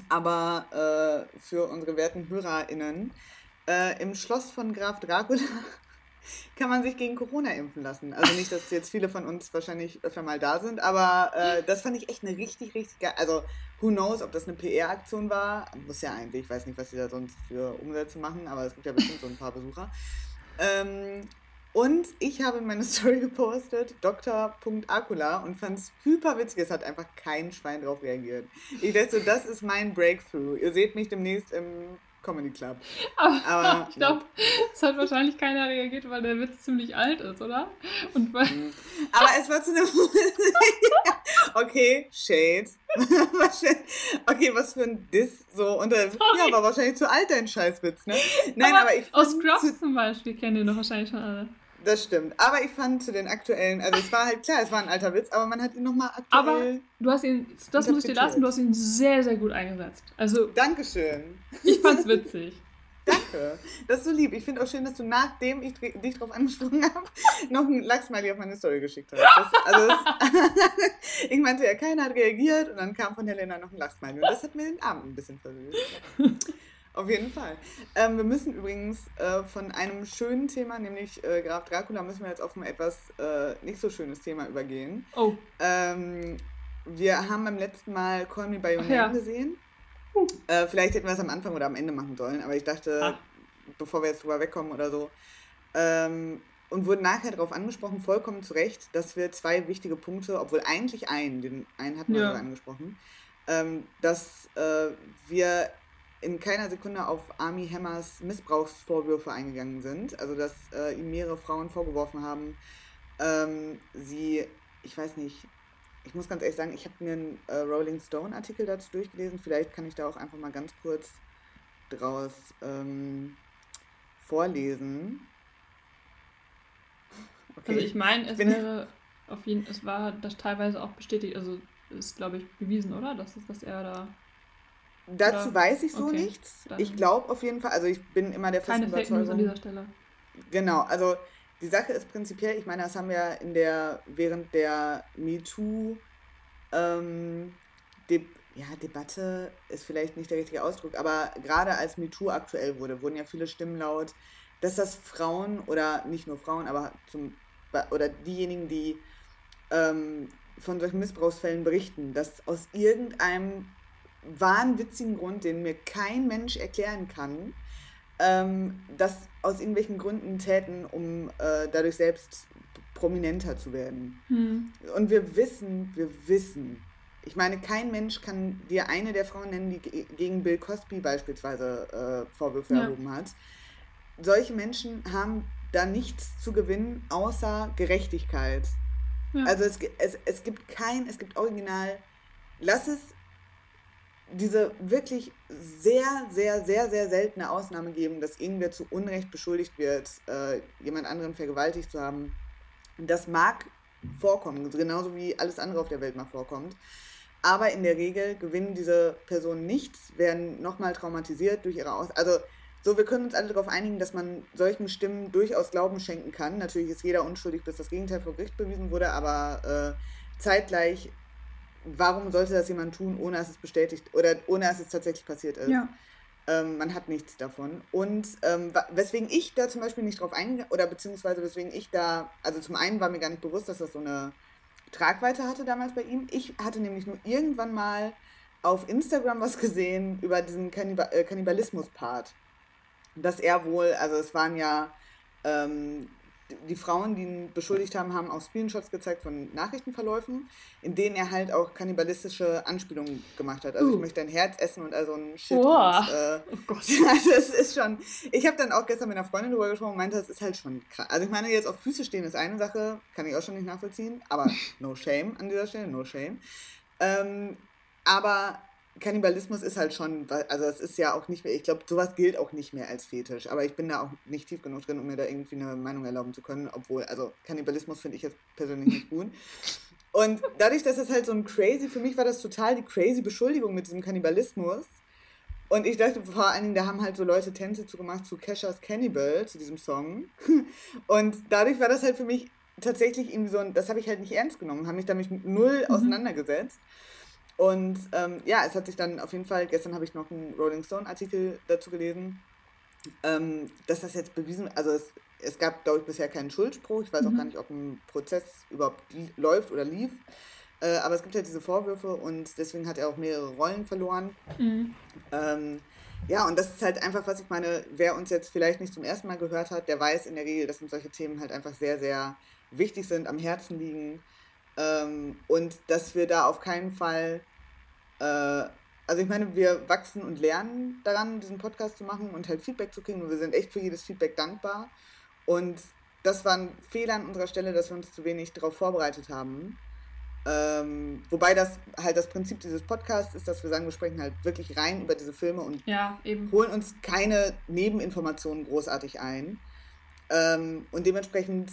aber äh, für unsere werten HörerInnen, äh, im Schloss von Graf Dracula <laughs> kann man sich gegen Corona impfen lassen. Also nicht, dass jetzt viele von uns wahrscheinlich öfter mal da sind, aber äh, das fand ich echt eine richtig, richtig geil. Also, who knows, ob das eine PR-Aktion war? Muss ja eigentlich, ich weiß nicht, was die da sonst für Umsätze machen, aber es gibt ja bestimmt so ein paar Besucher. Ähm, und ich habe in meine <laughs> Story gepostet, Dr.Akula, und fand es hyper witzig. Es hat einfach kein Schwein drauf reagiert. Ich dachte so, das ist mein Breakthrough. Ihr seht mich demnächst im Comedy Club. Aber, <laughs> Aber ich glaube, es hat wahrscheinlich keiner reagiert, weil der Witz ziemlich alt ist, oder? Und weil mhm. Aber es war zu einem. <laughs> okay, Shade. okay, was für ein Diss. So unter. Ja, aber wahrscheinlich zu alt dein Scheißwitz, ne? Nein, aber, aber ich. Aus Scrubs zum Beispiel kennen die noch wahrscheinlich schon alle. Das stimmt. Aber ich fand zu den aktuellen, also es war halt klar, es war ein alter Witz, aber man hat ihn nochmal aktuell. Aber du hast ihn, das muss ich dir lassen, du hast ihn sehr, sehr gut eingesetzt. Also. Dankeschön. Ich fand's witzig. <laughs> Danke. Das ist so lieb. Ich finde auch schön, dass du nachdem ich dich darauf angesprochen habe, noch ein Lachsmiley auf meine Story geschickt hast. Das, also das, <laughs> ich meinte ja, keiner hat reagiert und dann kam von Helena noch ein Lachsmiley. Und das hat mir den Abend ein bisschen versüßt. Auf jeden Fall. Ähm, wir müssen übrigens äh, von einem schönen Thema, nämlich äh, Graf Dracula, müssen wir jetzt auf ein etwas äh, nicht so schönes Thema übergehen. Oh. Ähm, wir haben beim letzten Mal Call Me By Your Name ja. gesehen. Uh. vielleicht hätten wir es am Anfang oder am Ende machen sollen, aber ich dachte, ah. bevor wir jetzt drüber wegkommen oder so. Ähm, und wurden nachher darauf angesprochen, vollkommen zu Recht, dass wir zwei wichtige Punkte, obwohl eigentlich einen, den einen hatten wir ja. sogar angesprochen, ähm, dass äh, wir in keiner Sekunde auf Army Hammers Missbrauchsvorwürfe eingegangen sind. Also, dass äh, ihm mehrere Frauen vorgeworfen haben, ähm, sie, ich weiß nicht, ich muss ganz ehrlich sagen, ich habe mir einen äh, Rolling Stone Artikel dazu durchgelesen. Vielleicht kann ich da auch einfach mal ganz kurz draus ähm, vorlesen. Okay. Also ich meine, es wäre auf jeden es war das teilweise auch bestätigt, also ist glaube ich bewiesen, oder? Das ist, was er da Dazu Oder? weiß ich so okay, nichts. Ich glaube auf jeden Fall, also ich bin immer der festen Keine Überzeugung. an dieser Stelle. Genau, also die Sache ist prinzipiell, ich meine, das haben wir in der, während der MeToo ähm, De ja, Debatte ist vielleicht nicht der richtige Ausdruck, aber gerade als MeToo aktuell wurde, wurden ja viele Stimmen laut, dass das Frauen oder nicht nur Frauen, aber zum oder diejenigen, die ähm, von solchen Missbrauchsfällen berichten, dass aus irgendeinem wahnwitzigen Grund, den mir kein Mensch erklären kann, ähm, das aus irgendwelchen Gründen täten, um äh, dadurch selbst prominenter zu werden. Hm. Und wir wissen, wir wissen, ich meine, kein Mensch kann dir eine der Frauen nennen, die gegen Bill Cosby beispielsweise äh, Vorwürfe ja. erhoben hat. Solche Menschen haben da nichts zu gewinnen, außer Gerechtigkeit. Ja. Also es, es, es gibt kein, es gibt original, lass es diese wirklich sehr, sehr, sehr, sehr seltene Ausnahme geben, dass irgendwer zu Unrecht beschuldigt wird, äh, jemand anderen vergewaltigt zu haben. Das mag vorkommen, genauso wie alles andere auf der Welt mal vorkommt. Aber in der Regel gewinnen diese Personen nichts, werden nochmal traumatisiert durch ihre Aus... Also so, wir können uns alle darauf einigen, dass man solchen Stimmen durchaus Glauben schenken kann. Natürlich ist jeder unschuldig, bis das Gegenteil vor Gericht bewiesen wurde, aber äh, zeitgleich warum sollte das jemand tun, ohne dass es bestätigt oder ohne dass es tatsächlich passiert ist? Ja. Ähm, man hat nichts davon. Und ähm, weswegen ich da zum Beispiel nicht drauf eingegangen, oder beziehungsweise weswegen ich da, also zum einen war mir gar nicht bewusst, dass das so eine Tragweite hatte damals bei ihm. Ich hatte nämlich nur irgendwann mal auf Instagram was gesehen über diesen Kannibal äh, Kannibalismus-Part. Dass er wohl, also es waren ja ähm, die Frauen, die ihn beschuldigt haben, haben auch Screenshots gezeigt von Nachrichtenverläufen, in denen er halt auch kannibalistische Anspielungen gemacht hat. Also uh. ich möchte dein Herz essen und also ein Shit. Oh, und, äh, oh Gott. <laughs> Also es ist schon. Ich habe dann auch gestern mit einer Freundin darüber gesprochen und meinte, das ist halt schon krass. Also ich meine, jetzt auf Füße stehen ist eine Sache, kann ich auch schon nicht nachvollziehen, aber <laughs> no shame an dieser Stelle, no shame. Ähm, aber Kannibalismus ist halt schon, also es ist ja auch nicht mehr, ich glaube, sowas gilt auch nicht mehr als Fetisch, aber ich bin da auch nicht tief genug drin, um mir da irgendwie eine Meinung erlauben zu können, obwohl, also Kannibalismus finde ich jetzt persönlich nicht gut. Und dadurch, dass es halt so ein crazy, für mich war das total die crazy Beschuldigung mit diesem Kannibalismus, Und ich dachte vor allen Dingen, da haben halt so Leute Tänze zugemacht zu Kesha's Cannibal, zu diesem Song. <laughs> Und dadurch war das halt für mich tatsächlich irgendwie so ein, das habe ich halt nicht ernst genommen, habe mich damit null mhm. auseinandergesetzt. Und ähm, ja, es hat sich dann auf jeden Fall, gestern habe ich noch einen Rolling Stone-Artikel dazu gelesen, ähm, dass das jetzt bewiesen, also es, es gab, glaube ich, bisher keinen Schuldspruch. Ich weiß mhm. auch gar nicht, ob ein Prozess überhaupt läuft oder lief. Äh, aber es gibt halt diese Vorwürfe und deswegen hat er auch mehrere Rollen verloren. Mhm. Ähm, ja, und das ist halt einfach, was ich meine, wer uns jetzt vielleicht nicht zum ersten Mal gehört hat, der weiß in der Regel, dass uns solche Themen halt einfach sehr, sehr wichtig sind, am Herzen liegen. Ähm, und dass wir da auf keinen Fall, äh, also ich meine, wir wachsen und lernen daran, diesen Podcast zu machen und halt Feedback zu kriegen. Und wir sind echt für jedes Feedback dankbar. Und das war ein Fehler an unserer Stelle, dass wir uns zu wenig darauf vorbereitet haben. Ähm, wobei das halt das Prinzip dieses Podcasts ist, dass wir sagen, wir sprechen halt wirklich rein über diese Filme und ja, holen uns keine Nebeninformationen großartig ein. Ähm, und dementsprechend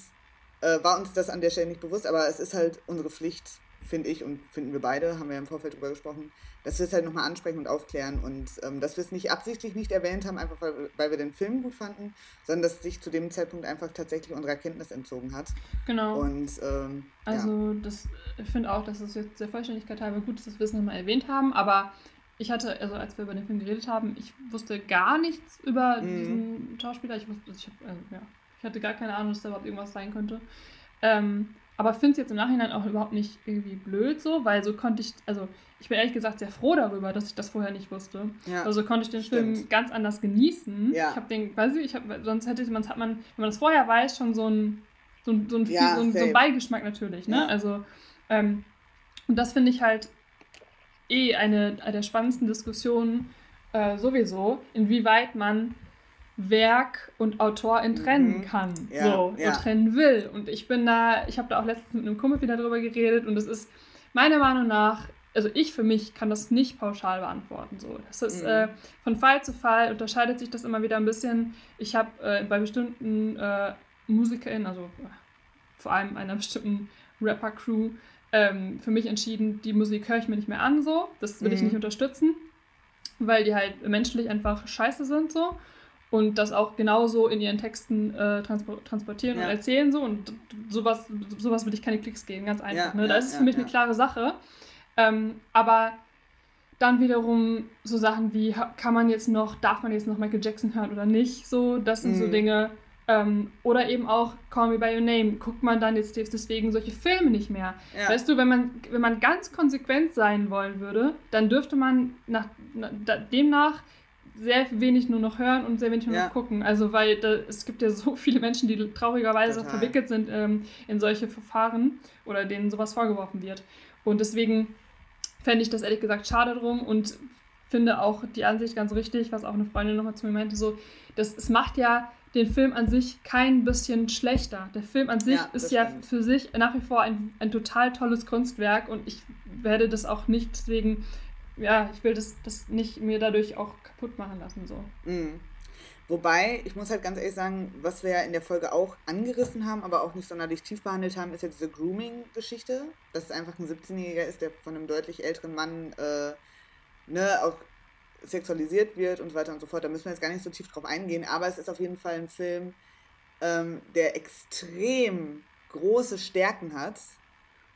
äh, war uns das an der Stelle nicht bewusst, aber es ist halt unsere Pflicht, finde ich und finden wir beide, haben wir ja im Vorfeld drüber gesprochen, dass wir es halt nochmal ansprechen und aufklären und ähm, dass wir es nicht absichtlich nicht erwähnt haben, einfach weil, weil wir den Film gut fanden, sondern dass sich zu dem Zeitpunkt einfach tatsächlich unserer Kenntnis entzogen hat. Genau. Und ähm, also ja. das, ich finde auch, dass es jetzt der Vollständigkeit halber gut ist, dass wir es nochmal erwähnt haben, aber ich hatte, also als wir über den Film geredet haben, ich wusste gar nichts über mhm. diesen Schauspieler. Ich wusste, ich, also, ja, ich hatte gar keine Ahnung, dass da überhaupt irgendwas sein könnte. Ähm, aber finde es jetzt im Nachhinein auch überhaupt nicht irgendwie blöd so, weil so konnte ich, also ich bin ehrlich gesagt sehr froh darüber, dass ich das vorher nicht wusste. Ja, also konnte ich den stimmt. Film ganz anders genießen. Ja. Ich habe den, weiß ich, ich hab, sonst hätte man, hat man, wenn man das vorher weiß, schon so ein, so ein, so ein, ja, so ein, so ein Beigeschmack natürlich, ne? Also, ähm, und das finde ich halt eh eine, eine der spannendsten Diskussionen äh, sowieso, inwieweit man Werk und Autorin trennen mhm. kann. Ja, so, ja. und trennen will. Und ich bin da, ich habe da auch letztens mit einem Kumpel wieder drüber geredet und es ist meiner Meinung nach, also ich für mich kann das nicht pauschal beantworten. So. Das ist mhm. äh, von Fall zu Fall unterscheidet sich das immer wieder ein bisschen. Ich habe äh, bei bestimmten äh, MusikerInnen, also äh, vor allem einer <laughs> bestimmten Rapper-Crew, ähm, für mich entschieden, die Musik höre ich mir nicht mehr an, so. Das will mhm. ich nicht unterstützen, weil die halt menschlich einfach scheiße sind, so und das auch genauso in ihren Texten äh, transportieren ja. und erzählen so und sowas, sowas würde ich keine Klicks geben, ganz einfach. Ja, ne? das ist für mich eine klare Sache. Ähm, aber dann wiederum so Sachen wie, kann man jetzt noch, darf man jetzt noch Michael Jackson hören oder nicht? So, das sind mhm. so Dinge. Ähm, oder eben auch Call Me By Your Name. Guckt man dann jetzt deswegen solche Filme nicht mehr? Ja. Weißt du, wenn man, wenn man ganz konsequent sein wollen würde, dann dürfte man nach, nach demnach sehr wenig nur noch hören und sehr wenig nur ja. noch gucken. Also, weil da, es gibt ja so <laughs> viele Menschen, die traurigerweise Total. verwickelt sind ähm, in solche Verfahren oder denen sowas vorgeworfen wird. Und deswegen fände ich das ehrlich gesagt schade drum und finde auch die Ansicht ganz richtig, was auch eine Freundin nochmal zu mir meinte, so, das, es macht ja den Film an sich kein bisschen schlechter. Der Film an sich ja, ist ja stimmt. für sich nach wie vor ein, ein total tolles Kunstwerk und ich werde das auch nicht deswegen ja, ich will das, das nicht mir dadurch auch kaputt machen lassen. So. Mhm. Wobei, ich muss halt ganz ehrlich sagen, was wir ja in der Folge auch angerissen haben, aber auch nicht sonderlich tief behandelt haben, ist ja diese Grooming-Geschichte. Dass es einfach ein 17-Jähriger ist, der von einem deutlich älteren Mann äh, ne, auch sexualisiert wird und so weiter und so fort. Da müssen wir jetzt gar nicht so tief drauf eingehen, aber es ist auf jeden Fall ein Film, ähm, der extrem große Stärken hat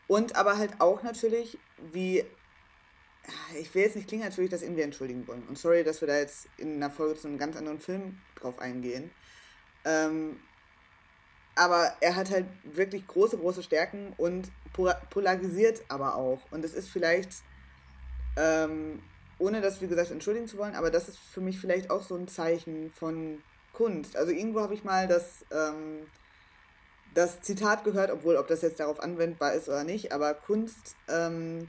und aber halt auch natürlich, wie ich will jetzt nicht klingen, als würde ich das irgendwie entschuldigen wollen. Und sorry, dass wir da jetzt in einer Folge zu einem ganz anderen Film drauf eingehen. Ähm, aber er hat halt wirklich große, große Stärken und polarisiert aber auch. Und es ist vielleicht, ähm, ohne das wie gesagt entschuldigen zu wollen, aber das ist für mich vielleicht auch so ein Zeichen von Kunst. Also irgendwo habe ich mal das, ähm, das Zitat gehört, obwohl ob das jetzt darauf anwendbar ist oder nicht, aber Kunst ähm,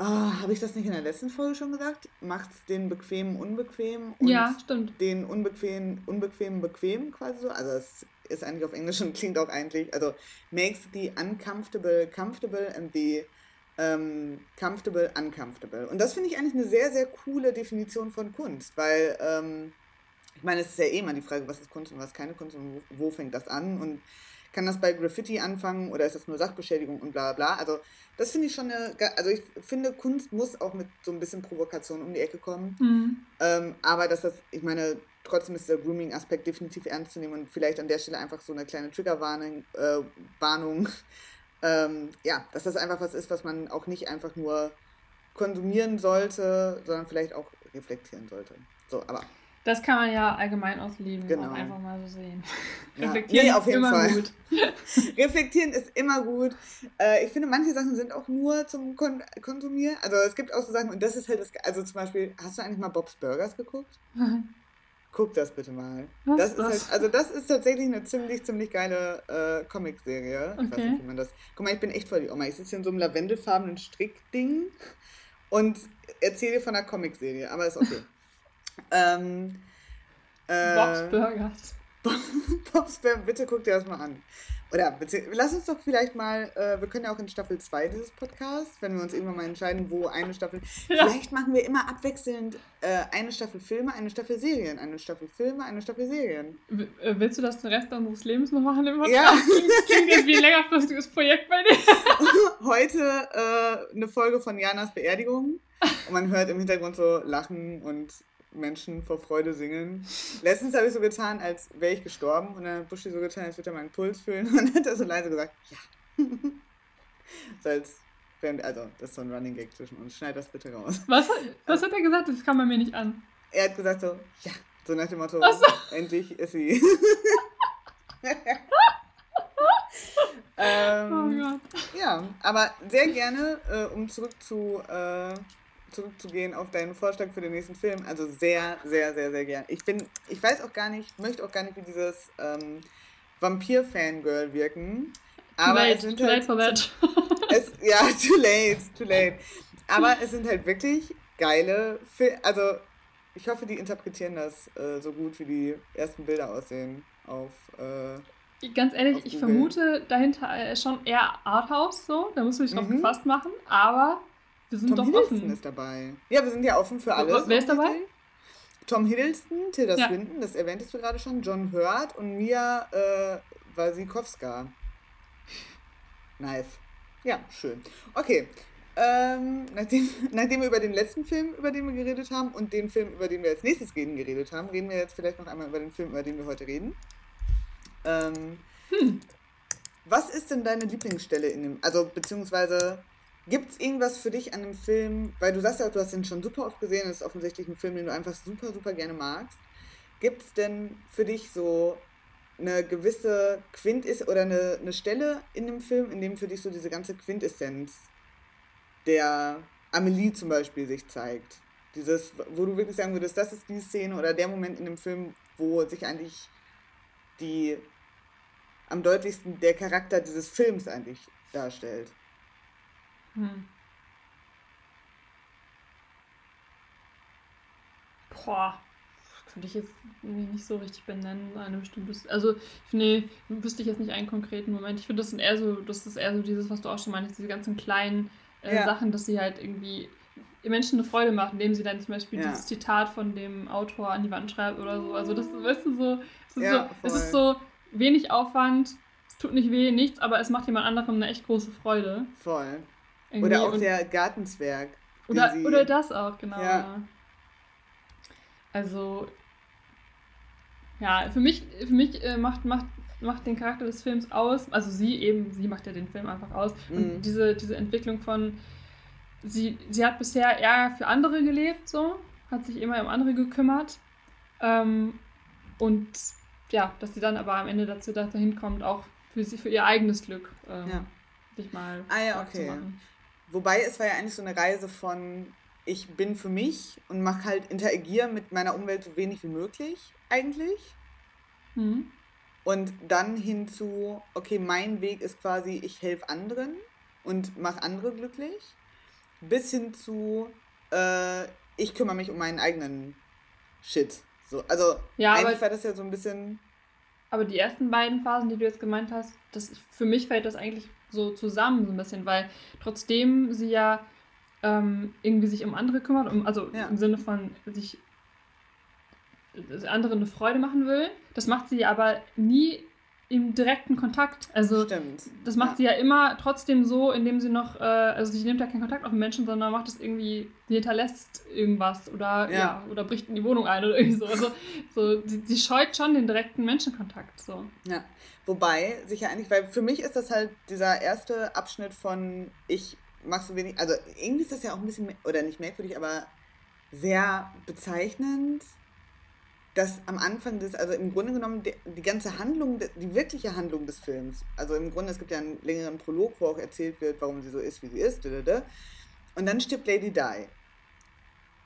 Oh, Habe ich das nicht in der letzten Folge schon gesagt? Macht den Bequemen unbequem und ja, stimmt. den Unbequemen, Unbequemen bequem quasi so. Also es ist eigentlich auf Englisch und klingt auch eigentlich, also makes the uncomfortable comfortable and the um, comfortable uncomfortable. Und das finde ich eigentlich eine sehr, sehr coole Definition von Kunst, weil ähm, ich meine, es ist ja eh immer die Frage, was ist Kunst und was ist keine Kunst und wo, wo fängt das an und kann das bei Graffiti anfangen oder ist das nur Sachbeschädigung und bla bla. Also das finde ich schon eine, also ich finde, Kunst muss auch mit so ein bisschen Provokation um die Ecke kommen. Mhm. Ähm, aber dass das, ich meine, trotzdem ist der Grooming-Aspekt definitiv ernst zu nehmen und vielleicht an der Stelle einfach so eine kleine Triggerwarnung, äh, Warnung, ähm, ja, dass das einfach was ist, was man auch nicht einfach nur konsumieren sollte, sondern vielleicht auch reflektieren sollte. So, aber das kann man ja allgemein aus Leben genau. einfach mal so sehen. Ja. <laughs> Reflektieren nee, auf jeden ist immer Fall. gut. <laughs> Reflektieren ist immer gut. Äh, ich finde, manche Sachen sind auch nur zum Kon Konsumieren. Also es gibt auch so Sachen, und das ist halt das, also zum Beispiel, hast du eigentlich mal Bob's Burgers geguckt? <laughs> Guck das bitte mal. Was das ist, das? Halt, also das ist tatsächlich eine ziemlich, ziemlich geile äh, Comicserie. Okay. Ich weiß nicht, wie man das. Guck mal, ich bin echt voll die Oma. Ich sitze hier in so einem lavendelfarbenen Strickding und erzähle von einer Comicserie, aber ist okay. Ähm, äh, Bob's Burgers. <laughs> Bob's Burgers, bitte guck dir das mal an. Oder lass uns doch vielleicht mal, äh, wir können ja auch in Staffel 2 dieses Podcasts, wenn wir uns irgendwann mal entscheiden, wo eine Staffel. Ja. Vielleicht machen wir immer abwechselnd äh, eine Staffel Filme, eine Staffel Serien, eine Staffel Filme, eine Staffel Serien. W äh, willst du das den Rest unseres Lebens noch machen im Podcast? Ja. Das klingt jetzt wie ein längerfristiges Projekt bei dir. <laughs> Heute äh, eine Folge von Janas Beerdigung. Und man hört im Hintergrund so Lachen und Menschen vor Freude singen. Letztens habe ich so getan, als wäre ich gestorben und dann hat Buschi so getan, als würde er meinen Puls fühlen <laughs> und dann hat er so leise gesagt, ja. <laughs> so als also das ist so ein Running Gag zwischen uns. Schneid das bitte raus. Was, was hat er gesagt? Das kam bei mir nicht an. Er hat gesagt so, ja, so nach dem Motto, so. endlich ist sie. <laughs> ähm, oh. Ja, aber sehr gerne, äh, um zurück zu äh, zurückzugehen auf deinen Vorschlag für den nächsten Film. Also sehr, sehr, sehr, sehr gern. Ich bin, ich weiß auch gar nicht, möchte auch gar nicht wie dieses ähm, Vampir-Fangirl wirken. Aber late, es sind too halt, late for that. <laughs> es, ja, too late, too late. Aber es sind halt wirklich geile Filme. Also ich hoffe, die interpretieren das äh, so gut, wie die ersten Bilder aussehen auf. Äh, Ganz ehrlich, ich vermute dahinter schon eher Arthouse so. Da muss man sich drauf mhm. gefasst machen. Aber wir sind Tom doch Hiddleston offen. ist dabei. Ja, wir sind ja offen für alles. Wer ist dabei? Tom Hiddleston, Tilda ja. Swinton, das erwähntest du gerade schon, John Hurt und Mia äh, Wasikowska. Nice. Ja, schön. Okay. Ähm, nachdem, <laughs> nachdem wir über den letzten Film, über den wir geredet haben, und den Film, über den wir als nächstes reden, geredet haben, reden wir jetzt vielleicht noch einmal über den Film, über den wir heute reden. Ähm, hm. Was ist denn deine Lieblingsstelle in dem, also beziehungsweise Gibt es irgendwas für dich an dem Film, weil du sagst ja, du hast ihn schon super oft gesehen, das ist offensichtlich ein Film, den du einfach super, super gerne magst. Gibt es denn für dich so eine gewisse Quintessenz oder eine, eine Stelle in dem Film, in dem für dich so diese ganze Quintessenz der Amelie zum Beispiel sich zeigt? Dieses, wo du wirklich sagen würdest, das ist die Szene oder der Moment in dem Film, wo sich eigentlich die am deutlichsten der Charakter dieses Films eigentlich darstellt. Hm. Boah, könnte ich jetzt nicht so richtig benennen, eine bestimmte. Also, nee, wüsste ich jetzt nicht einen konkreten Moment. Ich finde, das sind eher so, das ist eher so dieses, was du auch schon meinst, diese ganzen kleinen äh, ja. Sachen, dass sie halt irgendwie Menschen eine Freude machen, indem sie dann zum Beispiel ja. dieses Zitat von dem Autor an die Wand schreibt oder so. Also das, weißt du, so, es ist, ja, so, es ist so wenig Aufwand, es tut nicht weh, nichts, aber es macht jemand anderem eine echt große Freude. Voll. Irgendwie oder auch der Gartenzwerg. Oder, sie, oder das auch, genau. Ja. Also, ja, für mich, für mich äh, macht, macht, macht den Charakter des Films aus, also sie eben, sie macht ja den Film einfach aus. Mhm. Und diese, diese Entwicklung von, sie, sie hat bisher eher für andere gelebt, so, hat sich immer um andere gekümmert. Ähm, und ja, dass sie dann aber am Ende dazu dahin kommt, auch für sie, für ihr eigenes Glück ähm, ja. sich mal ah, ja, okay. Wobei es war ja eigentlich so eine Reise von, ich bin für mich und mache halt, interagiere mit meiner Umwelt so wenig wie möglich eigentlich. Mhm. Und dann hinzu, okay, mein Weg ist quasi, ich helfe anderen und mache andere glücklich. Bis hin zu, äh, ich kümmere mich um meinen eigenen Shit. So, also ja, eigentlich war das ja so ein bisschen. Aber die ersten beiden Phasen, die du jetzt gemeint hast, das, für mich fällt das eigentlich so zusammen, so ein bisschen, weil trotzdem sie ja ähm, irgendwie sich um andere kümmert, um, also ja. im Sinne von sich anderen eine Freude machen will. Das macht sie aber nie im direkten Kontakt. Also Stimmt. das macht Ja. sie ja immer trotzdem so, indem sie noch, äh, also sie nimmt ja keinen Kontakt auf den Menschen, sondern macht es irgendwie, sie hinterlässt irgendwas oder Ja. ja. oder bricht in die Wohnung ein oder irgendwie so. Also so, sie, sie scheut schon den direkten Menschenkontakt. So. Ja, wobei sich ja eigentlich, weil für mich ist das halt dieser erste Abschnitt von ich mach so wenig, also irgendwie ist das ja auch ein bisschen, oder nicht merkwürdig, aber sehr bezeichnend, dass am Anfang des, also im Grunde genommen die, die ganze Handlung, die wirkliche Handlung des Films, also im Grunde, es gibt ja einen längeren Prolog, wo auch erzählt wird, warum sie so ist, wie sie ist, und dann stirbt Lady Di.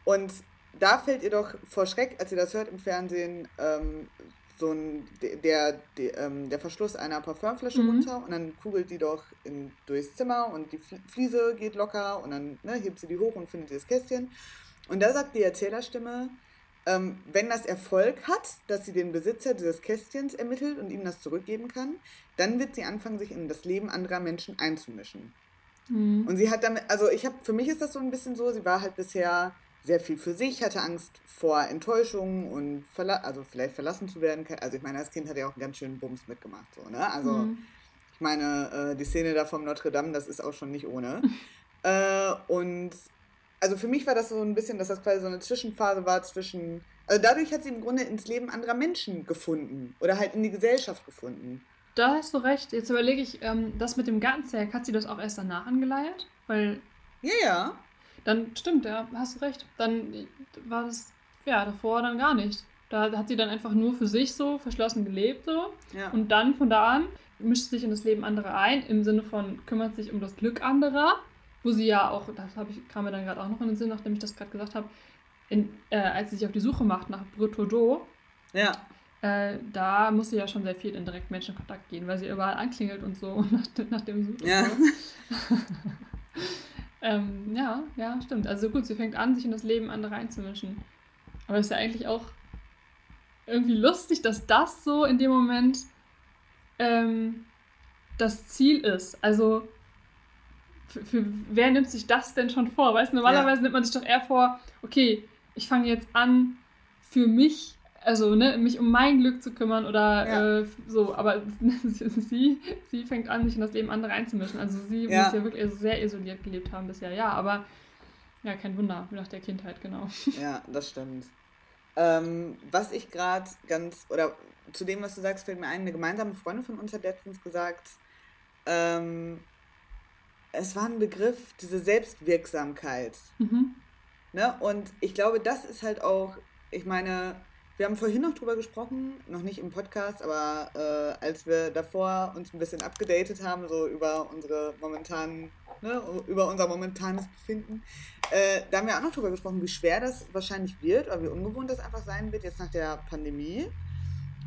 Und da fällt ihr doch vor Schreck, als ihr das hört im Fernsehen, ähm, so ein, der, der, ähm, der Verschluss einer Parfümflasche Mhm. runter und dann kugelt die doch in, durchs Zimmer und die Fl- Fliese geht locker und dann ne, hebt sie die hoch und findet das Kästchen. Und da sagt die Erzählerstimme, ähm, wenn das Erfolg hat, dass sie den Besitzer dieses Kästchens ermittelt und ihm das zurückgeben kann, dann wird sie anfangen, sich in das Leben anderer Menschen einzumischen. Mhm. Und sie hat damit, also ich habe, für mich ist das so ein bisschen so, sie war halt bisher sehr viel für sich, hatte Angst vor Enttäuschung und verla also vielleicht verlassen zu werden. Also ich meine, als Kind hat er auch einen ganz schönen Bums mitgemacht, so, ne? Also Mhm. ich meine, äh, die Szene da vom Notre Dame, das ist auch schon nicht ohne. <laughs> äh, und also für mich war das so ein bisschen, dass das quasi so eine Zwischenphase war zwischen, also dadurch hat sie im Grunde ins Leben anderer Menschen gefunden oder halt in die Gesellschaft gefunden. Da hast du recht. Jetzt überlege ich, ähm, das mit dem Gartenzwerg, hat sie das auch erst danach angeleiert? Weil Ja, ja. dann stimmt, ja, hast du recht. Dann war das, ja, davor dann gar nicht. Da hat sie dann einfach nur für sich so verschlossen gelebt so. ja. Und dann von da an mischt sich in das Leben anderer ein, im Sinne von kümmert sich um das Glück anderer, wo sie ja auch, das ich, kam mir dann gerade auch noch in den Sinn, nachdem ich das gerade gesagt habe, äh, als sie sich auf die Suche macht nach Bretodo, ja. äh, da muss sie ja schon sehr viel in direkt Menschenkontakt gehen, weil sie überall anklingelt und so <laughs> nach, nach dem sucht. und Ja. So. <laughs> ähm, ja, ja, stimmt. Also gut, sie fängt an, sich in das Leben anderer einzumischen. Aber es ist ja eigentlich auch irgendwie lustig, dass das so in dem Moment ähm, das Ziel ist. Also für, für wer nimmt sich das denn schon vor? Weißt du, normalerweise nimmt man sich doch eher vor, okay, ich fange jetzt an, für mich, also ne, mich um mein Glück zu kümmern oder Ja. äh, so, aber <laughs> sie, sie fängt an, sich in das Leben anderer einzumischen. Also sie Ja. muss ja wirklich sehr isoliert gelebt haben bisher, ja, aber ja, kein Wunder, nach der Kindheit, genau. <laughs> Ja, das stimmt. Ähm, was ich gerade ganz, oder zu dem, was du sagst, fällt mir ein, eine gemeinsame Freundin von uns hat letztens gesagt, ähm, es war ein Begriff, diese Selbstwirksamkeit. Mhm. Ne? Und ich glaube, das ist halt auch, ich meine, wir haben vorhin noch drüber gesprochen, noch nicht im Podcast, aber äh, als wir davor uns ein bisschen abgedatet haben, so über unsere momentanen, ne, über unser momentanes Befinden, äh, da haben wir auch noch drüber gesprochen, wie schwer das wahrscheinlich wird oder wie ungewohnt das einfach sein wird jetzt nach der Pandemie.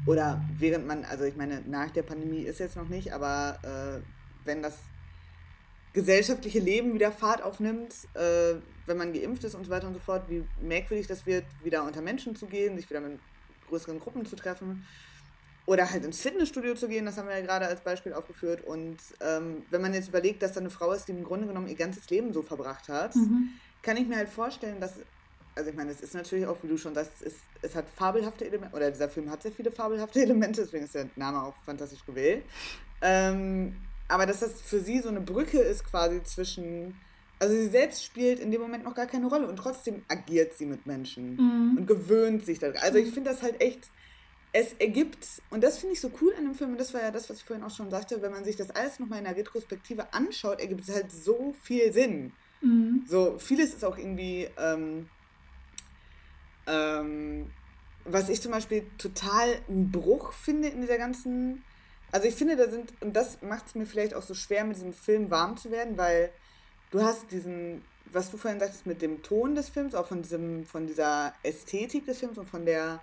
Oder während man, also ich meine, nach der Pandemie ist jetzt noch nicht, aber äh, wenn das gesellschaftliche Leben wieder Fahrt aufnimmt, äh, wenn man geimpft ist und so weiter und so fort, wie merkwürdig das wird, wieder unter Menschen zu gehen, sich wieder mit größeren Gruppen zu treffen oder halt ins Fitnessstudio zu gehen, das haben wir ja gerade als Beispiel aufgeführt. Und ähm, wenn man jetzt überlegt, dass da eine Frau ist, die im Grunde genommen ihr ganzes Leben so verbracht hat, Mhm. kann ich mir halt vorstellen, dass, also ich meine, es ist natürlich auch, wie du schon sagst, es, es hat fabelhafte Elemente, oder dieser Film hat sehr viele fabelhafte Elemente, deswegen ist der Name auch fantastisch gewählt. Ähm, aber dass das für sie so eine Brücke ist quasi zwischen, also sie selbst spielt in dem Moment noch gar keine Rolle und trotzdem agiert sie mit Menschen Mhm. und gewöhnt sich daran. Also ich finde das halt echt, es ergibt, und das finde ich so cool an dem Film, und das war ja das, was ich vorhin auch schon sagte, wenn man sich das alles nochmal in der Retrospektive anschaut, ergibt es halt so viel Sinn. Mhm. So, vieles ist auch irgendwie, ähm, ähm, was ich zum Beispiel total einen Bruch finde in dieser ganzen. Also ich finde, da sind, und das macht es mir vielleicht auch so schwer, mit diesem Film warm zu werden, weil du hast diesen, was du vorhin sagtest, mit dem Ton des Films, auch von diesem, von dieser Ästhetik des Films und von der,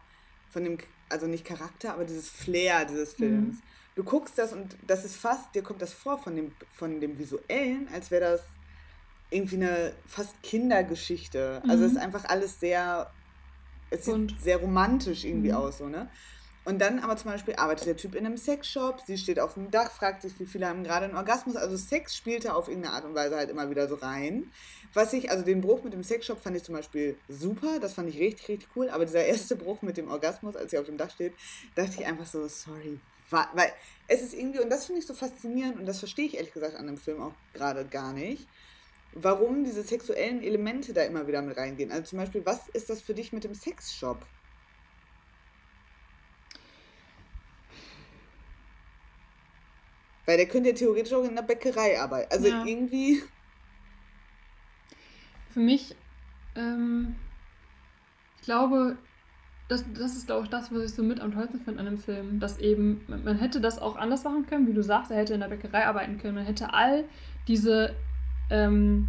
von dem, also nicht Charakter, aber dieses Flair dieses Films. Du guckst das und das ist fast, dir kommt das vor von dem, von dem Visuellen, als wäre das irgendwie eine fast Kindergeschichte. Also Mhm. es ist einfach alles sehr, es sieht sehr romantisch irgendwie Mhm. aus, so, ne? Und dann aber zum Beispiel arbeitet der Typ in einem Sexshop, sie steht auf dem Dach, fragt sich, wie viele haben gerade einen Orgasmus. Also Sex spielte auf irgendeine Art und Weise halt immer wieder so rein. Was ich, also den Bruch mit dem Sexshop fand ich zum Beispiel super, das fand ich richtig, richtig cool. Aber dieser erste Bruch mit dem Orgasmus, als sie auf dem Dach steht, dachte ich einfach so, sorry, weil es ist irgendwie, und das finde ich so faszinierend, und das verstehe ich ehrlich gesagt an dem Film auch gerade gar nicht, warum diese sexuellen Elemente da immer wieder mit reingehen. Also zum Beispiel, was ist das für dich mit dem Sexshop? Weil der könnte ja theoretisch auch in der Bäckerei arbeiten. Also ja. irgendwie. Für mich, ähm, ich glaube, das, das ist, glaube ich, das, was ich so mit am tollsten finde an dem Film. Dass eben, man hätte das auch anders machen können, wie du sagst, er hätte in der Bäckerei arbeiten können. Man hätte all diese, ähm,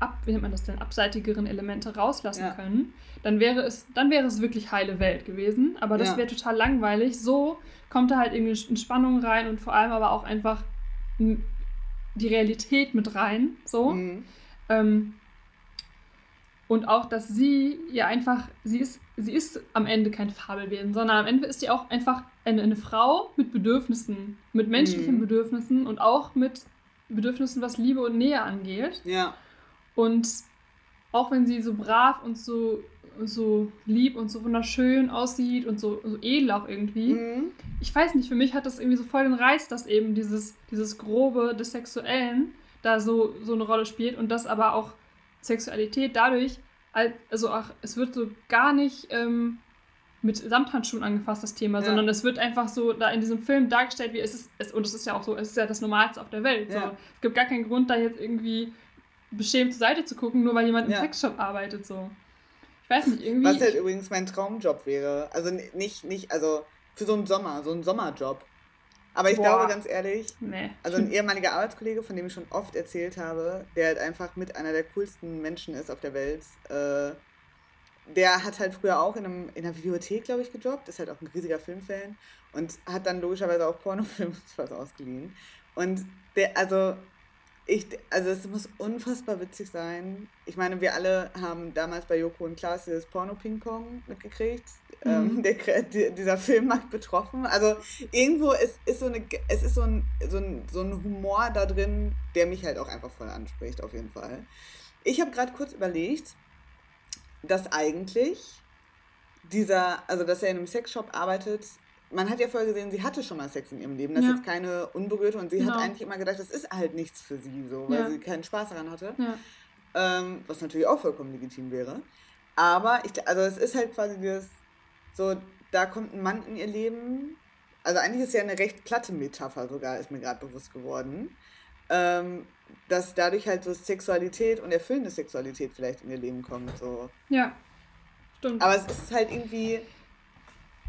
ab, wie nennt man das denn, abseitigeren Elemente rauslassen ja. können. Dann wäre es, dann wäre es wirklich heile Welt gewesen. Aber das ja. wäre total langweilig. So kommt da halt irgendwie eine Spannung rein und vor allem aber auch einfach die Realität mit rein. So. Mhm. Ähm, und auch, dass sie ja einfach, sie ist, sie ist am Ende kein Fabelwesen, sondern am Ende ist sie auch einfach eine, eine Frau mit Bedürfnissen, mit menschlichen mhm. Bedürfnissen und auch mit Bedürfnissen, was Liebe und Nähe angeht. Ja. Und auch wenn sie so brav und so, und so lieb und so wunderschön aussieht und so, so edel auch irgendwie, mhm. ich weiß nicht, für mich hat das irgendwie so voll den Reiz, dass eben dieses, dieses Grobe des Sexuellen da so, so eine Rolle spielt und das aber auch Sexualität dadurch, also auch, es wird so gar nicht ähm, mit Samthandschuhen angefasst, das Thema, ja. sondern es wird einfach so da in diesem Film dargestellt, wie es ist, es, und es ist ja auch so, es ist ja das Normalste auf der Welt. Ja. So. Es gibt gar keinen Grund, da jetzt irgendwie beschämt zur Seite zu gucken, nur weil jemand im ja. Sexshop arbeitet. So. Ich weiß nicht, irgendwie. Was halt übrigens mein Traumjob wäre. Also nicht, nicht, also für so einen Sommer, so einen Sommerjob. Aber ich Boah. glaube ganz ehrlich, nee. also ein <laughs> ehemaliger Arbeitskollege, von dem ich schon oft erzählt habe, der halt einfach mit einer der coolsten Menschen ist auf der Welt, äh, der hat halt früher auch in, einem, in einer Videothek, glaube ich, gejobbt, ist halt auch ein riesiger Filmfan und hat dann logischerweise auch Pornofilme <laughs> was ausgeliehen. Und der, also ich, also es muss unfassbar witzig sein. Ich meine, wir alle haben damals bei Joko und Klaas dieses Porno-Ping-Pong mitgekriegt. Mhm. Ähm, <laughs> der, dieser Filmmarkt betroffen. Also irgendwo ist, ist so eine, es ist so ein, so, ein, so ein Humor da drin, der mich halt auch einfach voll anspricht, auf jeden Fall. Ich habe gerade kurz überlegt, dass eigentlich dieser, also dass er in einem Sexshop arbeitet, man hat ja vorher gesehen, sie hatte schon mal Sex in ihrem Leben. Das ja. ist jetzt keine unberührte und sie genau. hat eigentlich immer gedacht, das ist halt nichts für sie, so, weil ja. sie keinen Spaß daran hatte. Ja. Ähm, was natürlich auch vollkommen legitim wäre. Aber ich, also es ist halt quasi dieses, so, da kommt ein Mann in ihr Leben. Also eigentlich ist ja eine recht platte Metapher sogar, ist mir gerade bewusst geworden. Ähm, dass dadurch halt so Sexualität und erfüllende Sexualität vielleicht in ihr Leben kommt. So. Ja, stimmt. Aber es ist halt irgendwie.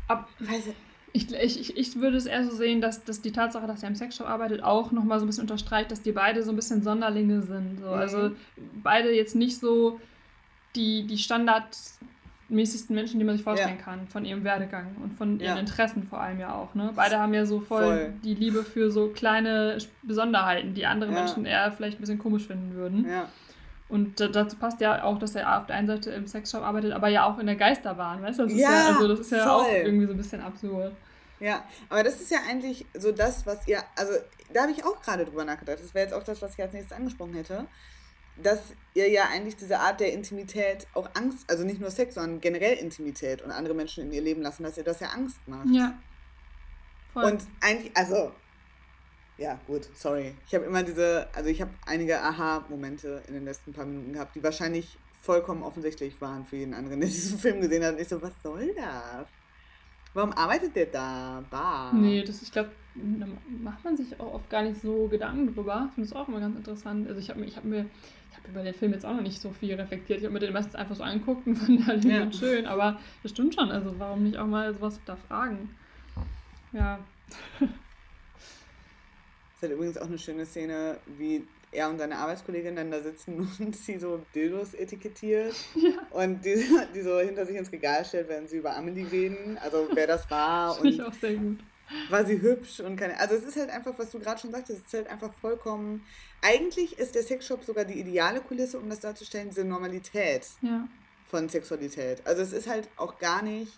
Ab, weiß ich, ich, ich, ich würde es eher so sehen, dass, dass die Tatsache, dass er im Sexshop arbeitet, auch nochmal so ein bisschen unterstreicht, dass die beide so ein bisschen Sonderlinge sind. So. Mhm. Also beide jetzt nicht so die, die standardmäßigsten Menschen, die man sich vorstellen ja. kann, von ihrem Werdegang und von ihren ja. Interessen vor allem ja auch. Ne? Beide haben ja so voll, voll, die Liebe für so kleine Besonderheiten, die andere ja. Menschen eher vielleicht ein bisschen komisch finden würden. Ja. Und dazu passt ja auch, dass er auf der einen Seite im Sexshop arbeitet, aber ja auch in der Geisterbahn, weißt du? Das ja, ist ja, also das ist ja voll. auch irgendwie so ein bisschen absurd. Ja, aber das ist ja eigentlich so das, was ihr, also da habe ich auch gerade drüber nachgedacht. Das wäre jetzt auch das, was ich als nächstes angesprochen hätte. Dass ihr ja eigentlich diese Art der Intimität auch Angst, also nicht nur Sex, sondern generell Intimität und andere Menschen in ihr Leben lassen, dass ihr das ja Angst macht. Ja. Voll. Und eigentlich, also ja, gut, sorry. Ich habe immer diese, also ich habe einige Aha-Momente in den letzten paar Minuten gehabt, die wahrscheinlich vollkommen offensichtlich waren für jeden anderen, der <laughs> diesen Film gesehen hat. Und ich so, was soll das? Warum arbeitet der da? Bah. Nee, das, ich glaube, da macht man sich auch oft gar nicht so Gedanken drüber. Ich finde es auch immer ganz interessant. Also ich habe ich hab mir, ich habe über den Film jetzt auch noch nicht so viel reflektiert. Ich habe mir den meistens einfach so angeguckt und <laughs> fand halt ja. schön. Aber das stimmt schon. Also warum nicht auch mal sowas da fragen? Ja. <laughs> ist halt übrigens auch eine schöne Szene, wie er und seine Arbeitskollegin dann da sitzen <laughs> und sie so Dildos etikettiert <laughs> ja. und die, die so hinter sich ins Regal stellt, während sie über Amelie reden, also wer das war <laughs> und ich auch sehr gut. war sie hübsch und keine, also es ist halt einfach, was du gerade schon sagtest, es ist halt einfach vollkommen, eigentlich ist der Sexshop sogar die ideale Kulisse, um das darzustellen, diese Normalität ja. von Sexualität. Also es ist halt auch gar nicht,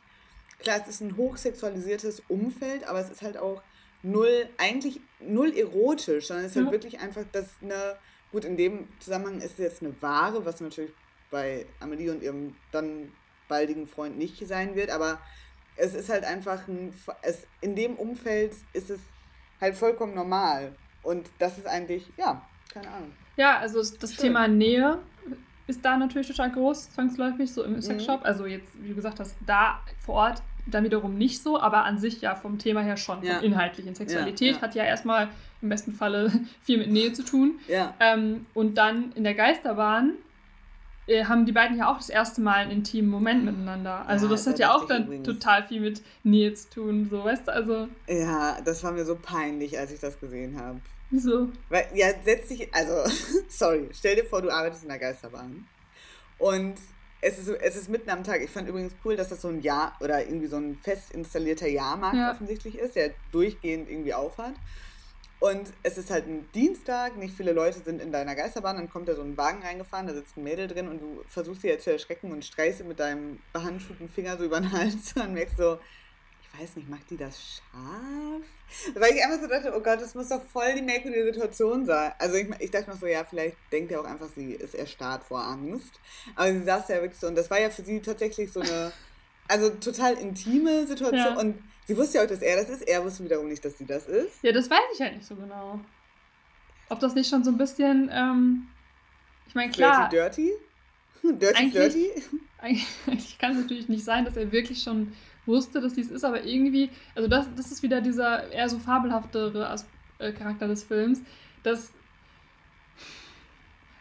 klar, es ist ein hochsexualisiertes Umfeld, aber es ist halt auch null, eigentlich null erotisch, sondern es ist halt wirklich einfach, dass eine, gut, in dem Zusammenhang ist es jetzt eine Ware, was natürlich bei Amelie und ihrem dann baldigen Freund nicht sein wird, aber es ist halt einfach ein, es, in dem Umfeld ist es halt vollkommen normal. Und das ist eigentlich, ja, keine Ahnung. Ja, also das Schön. Thema Nähe ist da natürlich total groß, zwangsläufig, so im Sexshop. Mhm. Also jetzt, wie du gesagt hast, da vor Ort dann wiederum nicht so, aber an sich ja vom Thema her schon, ja. vom inhaltlichen. Sexualität ja, ja. hat ja erstmal im besten Falle <laughs> viel mit Nähe zu tun. Ja. Ähm, und dann in der Geisterbahn äh, haben die beiden ja auch das erste Mal einen intimen Moment miteinander. Also das hat ja auch dann übrigens. total viel mit Nähe zu tun, so, weißt du, also... Ja, das war mir so peinlich, als ich das gesehen habe. Wieso? Weil, ja, setz dich, also, <laughs> sorry, stell dir vor, du arbeitest in der Geisterbahn und es ist, es ist mitten am Tag. Ich fand übrigens cool, dass das so ein Jahr oder irgendwie so ein fest installierter Jahrmarkt ja. offensichtlich ist, der durchgehend irgendwie aufhat. Und es ist halt ein Dienstag, nicht viele Leute sind in deiner Geisterbahn, dann kommt da so ein Wagen reingefahren, da sitzt ein Mädel drin und du versuchst sie jetzt zu erschrecken und streichst mit deinem behandschuhten Finger so über den Hals <laughs> und merkst so, weiß nicht, macht die das scharf? Weil ich einfach so dachte, oh Gott, das muss doch voll die merkwürdige Situation sein. Also ich, ich dachte mir so, ja, vielleicht denkt er auch einfach, sie ist erstarrt vor Angst. Aber sie saß ja wirklich so, und das war ja für sie tatsächlich so eine, <laughs> also total intime Situation. Ja. Und sie wusste ja auch, dass er das ist. Er wusste wiederum nicht, dass sie das ist. Ja, das weiß ich halt nicht so genau. Ob das nicht schon so ein bisschen, ähm, ich meine, klar. Dirty, dirty? <laughs> Dirty, eigentlich, dirty? <laughs> Eigentlich kann es natürlich nicht sein, dass er wirklich schon wusste, dass dies ist, aber irgendwie, also das, das ist wieder dieser eher so fabelhaftere As äh, Charakter des Films, dass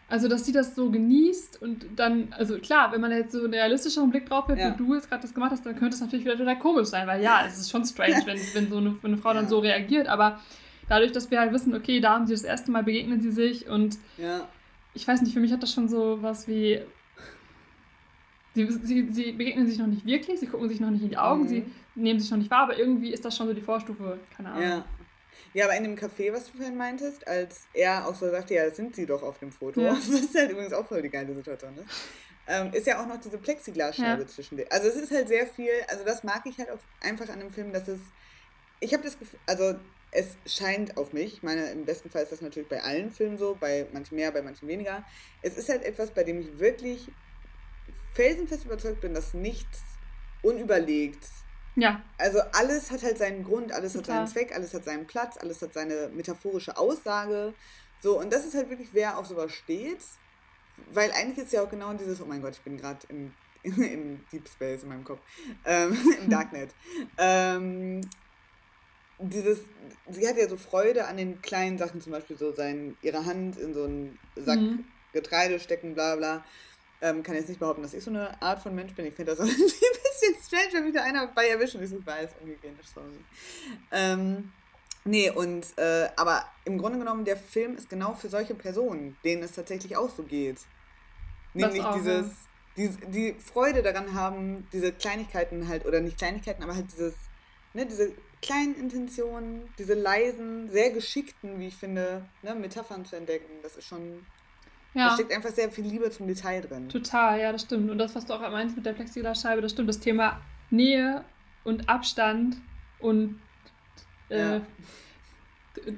also, dass sie das so genießt und dann, also klar, wenn man jetzt so einen realistischeren Blick drauf hat, ja. wie du jetzt gerade das gemacht hast, dann könnte es natürlich wieder total komisch sein, weil ja, es ist schon strange, <laughs> wenn, wenn so eine, wenn eine Frau ja. dann so reagiert, aber dadurch, dass wir halt wissen, okay, da haben sie das erste Mal begegnen sie sich und ja. ich weiß nicht, für mich hat das schon so was wie, Sie, sie, sie begegnen sich noch nicht wirklich, sie gucken sich noch nicht in die Augen, mhm. sie nehmen sich noch nicht wahr, aber irgendwie ist das schon so die Vorstufe, keine Ahnung. Ja. Ja, aber in dem Café, was du vorhin meintest, als er auch so sagte, ja, sind sie doch auf dem Foto, ja. <laughs> was halt übrigens auch voll die geile Situation ist, ähm, ist ja auch noch diese Plexiglasscheibe ja. zwischen denen. Also es ist halt sehr viel, also das mag ich halt auch einfach an dem Film, dass es, ich habe das Gefühl, also es scheint auf mich, ich meine, im besten Fall ist das natürlich bei allen Filmen so, bei manchen mehr, bei manchen weniger, es ist halt etwas, bei dem ich wirklich felsenfest überzeugt bin, dass nichts unüberlegt. Ja. Also alles hat halt seinen Grund, alles Total. hat seinen Zweck, alles hat seinen Platz, alles hat seine metaphorische Aussage. So, und das ist halt wirklich, wer auf sowas steht. Weil eigentlich ist ja auch genau dieses, oh mein Gott, ich bin gerade im, im Deep Space in meinem Kopf, ähm, <laughs> im Darknet. ähm, dieses, sie hat ja so Freude an den kleinen Sachen, zum Beispiel so sein, ihre Hand in so einen Sack mhm. Getreide stecken, bla bla. Ähm, kann jetzt nicht behaupten, dass ich so eine Art von Mensch bin. Ich finde das <laughs> ein bisschen strange, wenn mich da einer bei erwischen ist. Ich weiß, umgekehrt, sorry. Ähm, nee, und, äh, aber im Grunde genommen, der Film ist genau für solche Personen, denen es tatsächlich auch so geht. Nämlich dieses, ja. die, die Freude daran haben, diese Kleinigkeiten halt, oder nicht Kleinigkeiten, aber halt dieses, ne, diese kleinen Intentionen, diese leisen, sehr geschickten, wie ich finde, ne, Metaphern zu entdecken. Das ist schon ja. Da steckt einfach sehr viel Liebe zum Detail drin. Total, ja, das stimmt. Und das, was du auch meinst mit der Plexiglasscheibe, das stimmt. Das Thema Nähe und Abstand und äh, ja.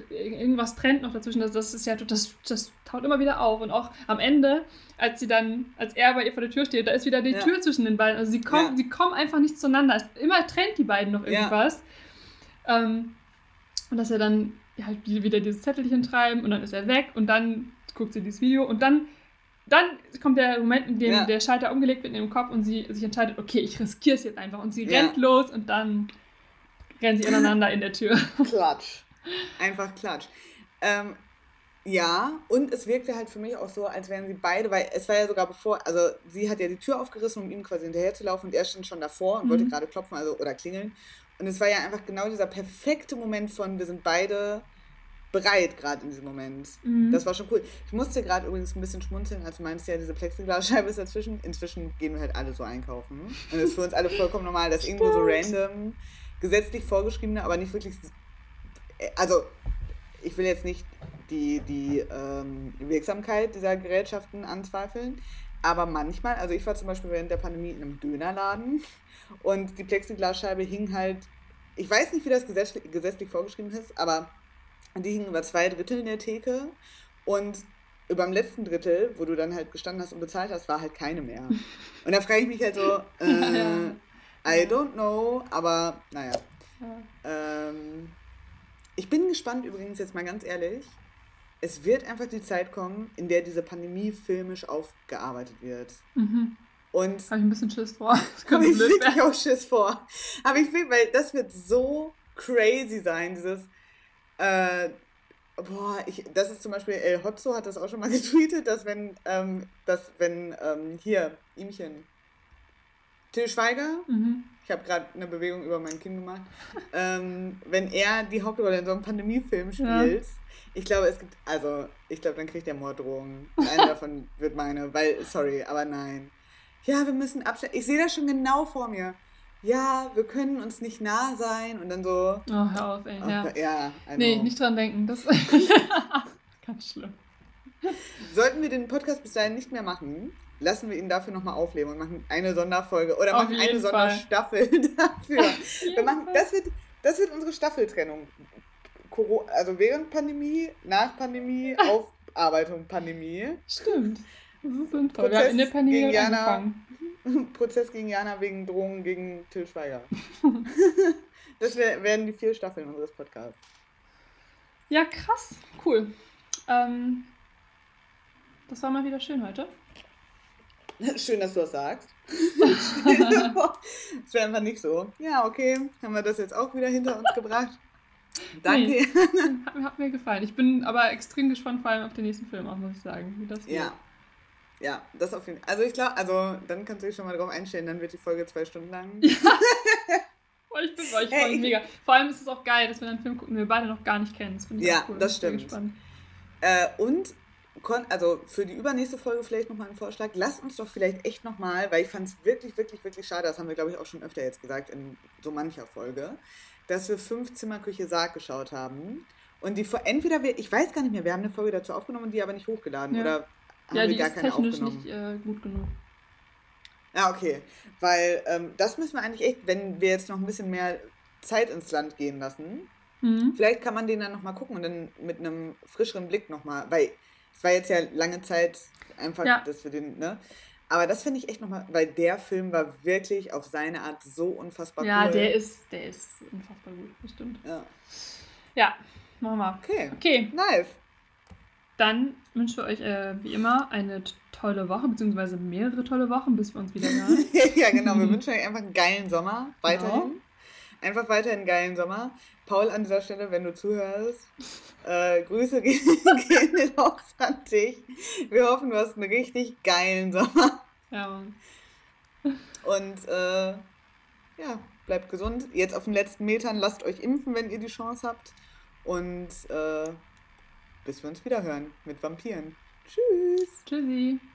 irgendwas trennt noch dazwischen. Das, das ist ja, das, das taucht immer wieder auf. Und auch am Ende, als sie dann, als er bei ihr vor der Tür steht, da ist wieder die ja. Tür zwischen den beiden. Also sie kommen, ja. sie kommen einfach nicht zueinander. Es immer trennt die beiden noch irgendwas. Ähm, und dass er dann halt wieder dieses Zettelchen treiben und dann ist er weg und dann guckt sie dieses Video und dann, dann kommt der Moment, in dem ja. der Schalter umgelegt wird in ihrem Kopf und sie sich entscheidet, okay, ich riskiere es jetzt einfach. Und sie ja. rennt los und dann rennen sie ineinander in der Tür. <laughs> Klatsch. Einfach Klatsch. Ähm, ja, und es wirkte halt für mich auch so, als wären sie beide, weil es war ja sogar bevor, also sie hat ja die Tür aufgerissen, um ihm quasi hinterher zu laufen und er stand schon davor und mhm. wollte gerade klopfen also, oder klingeln. Und es war ja einfach genau dieser perfekte Moment von, wir sind beide bereit, gerade in diesem Moment. Mhm. Das war schon cool. Ich musste gerade übrigens ein bisschen schmunzeln, als du meinst, ja, diese Plexiglasscheibe ist dazwischen. Inzwischen gehen wir halt alle so einkaufen. Und es ist für uns alle vollkommen normal, dass irgendwo so random, gesetzlich vorgeschriebene, aber nicht wirklich. Also, ich will jetzt nicht die, die ähm, Wirksamkeit dieser Gerätschaften anzweifeln, aber manchmal, also ich war zum Beispiel während der Pandemie in einem Dönerladen und die Plexiglasscheibe hing halt, ich weiß nicht, wie das gesetzlich, gesetzlich vorgeschrieben ist, aber die hing über zwei Drittel in der Theke und über dem letzten Drittel, wo du dann halt gestanden hast und bezahlt hast, war halt keine mehr. Und da frage ich mich halt so, <laughs> äh, I don't know, aber naja. Ähm, ich bin gespannt übrigens jetzt mal ganz ehrlich. Es wird einfach die Zeit kommen, in der diese Pandemie filmisch aufgearbeitet wird. Mhm. Und Habe ich ein bisschen Schiss vor. <laughs> Das habe ich wirklich auch Schiss vor. Aber ich will, weil das wird so crazy sein, dieses, äh, boah, ich, das ist zum Beispiel, El Hotzo hat das auch schon mal <laughs> getweetet, dass wenn, ähm, dass wenn, ähm, hier, ihmchen, Till Schweiger, Mhm. ich habe gerade eine Bewegung über mein Kinn gemacht, ähm, wenn er die Hauptrolle in so einem Pandemiefilm Ja. Ich glaube, es gibt, also, ich glaube, dann kriegt er Morddrohungen. Und Eine <laughs> davon wird meine, weil, sorry, aber nein. Ja, wir müssen Abstand, ich sehe das schon genau vor mir. Ja, wir können uns nicht nah sein und dann so, Oh, hör auf, ey. oh, Ja. ja, Nee, nicht dran denken. Das <laughs> ganz schlimm. Sollten wir den Podcast bis dahin nicht mehr machen, lassen wir ihn dafür nochmal aufleben und machen eine Sonderfolge oder Auf machen eine Fall. Sonderstaffel <laughs> dafür. Wir machen, das, wird, das wird unsere Staffeltrennung. Coro- Also während Pandemie, nach Pandemie, <laughs> Aufarbeitung Pandemie. Stimmt. Das ist. Wir Prozess haben in der Pandemie gegen Jana. <laughs> Prozess gegen Jana wegen Drohungen gegen Till Schweiger. <laughs> das werden die vier Staffeln unseres Podcasts. Ja, krass. Cool. Ähm, das war mal wieder schön heute. Schön, dass du das sagst. Es wäre einfach nicht so. Ja, okay, haben wir das jetzt auch wieder hinter uns gebracht. Danke. Nee. <laughs> Hat, hat mir gefallen. Ich bin aber extrem gespannt, vor allem auf den nächsten Film auch, muss ich sagen. Wie das Ja. Ja, das auf jeden Fall. Also ich glaube, also dann kannst du dich schon mal drauf einstellen, dann wird die Folge zwei Stunden lang. <laughs> Oh, ich bin euch Hey, mega. Vor allem ist es auch geil, dass wir einen Film gucken, den wir beide noch gar nicht kennen. Das finde ich Ja, cool. das stimmt. Äh, und also für die übernächste Folge vielleicht nochmal einen Vorschlag. Lasst uns doch vielleicht echt nochmal, weil ich fand es wirklich, wirklich, wirklich schade, das haben wir, glaube ich, auch schon öfter jetzt gesagt in so mancher Folge, dass wir fünf Zimmerküche Sarg geschaut haben. Und die entweder wir, ich weiß gar nicht mehr, wir haben eine Folge dazu aufgenommen und die aber nicht hochgeladen. Ja. Oder haben Ja, wir gar ist keine technisch aufgenommen? nicht äh, gut genug. Ja, okay. Weil ähm, das müssen wir eigentlich echt, wenn wir jetzt noch ein bisschen mehr Zeit ins Land gehen lassen, Mhm. vielleicht kann man den dann nochmal gucken und dann mit einem frischeren Blick nochmal, weil es war jetzt ja lange Zeit einfach, Ja. dass wir den, ne? Aber das finde ich echt nochmal, weil der Film war wirklich auf seine Art so unfassbar Ja, cool. der ist, der ist unfassbar gut, bestimmt. Ja. Ja, machen wir. Okay, Okay, nice. dann wünschen wir euch äh, wie immer eine tolle Woche, beziehungsweise mehrere tolle Wochen, bis wir uns wieder hören. <laughs> ja, genau. Wir <laughs> wünschen euch einfach einen geilen Sommer. Weiterhin. Genau. Einfach weiterhin einen geilen Sommer. Paul, an dieser Stelle, wenn du zuhörst, <laughs> äh, Grüße gehen, <laughs> gehen raus an dich. Wir hoffen, du hast einen richtig geilen Sommer. ja, Mann. Und äh, ja, bleibt gesund. Jetzt auf den letzten Metern lasst euch impfen, wenn ihr die Chance habt. Und äh, bis wir uns wieder hören mit Vampiren. Tschüss. Tschüssi.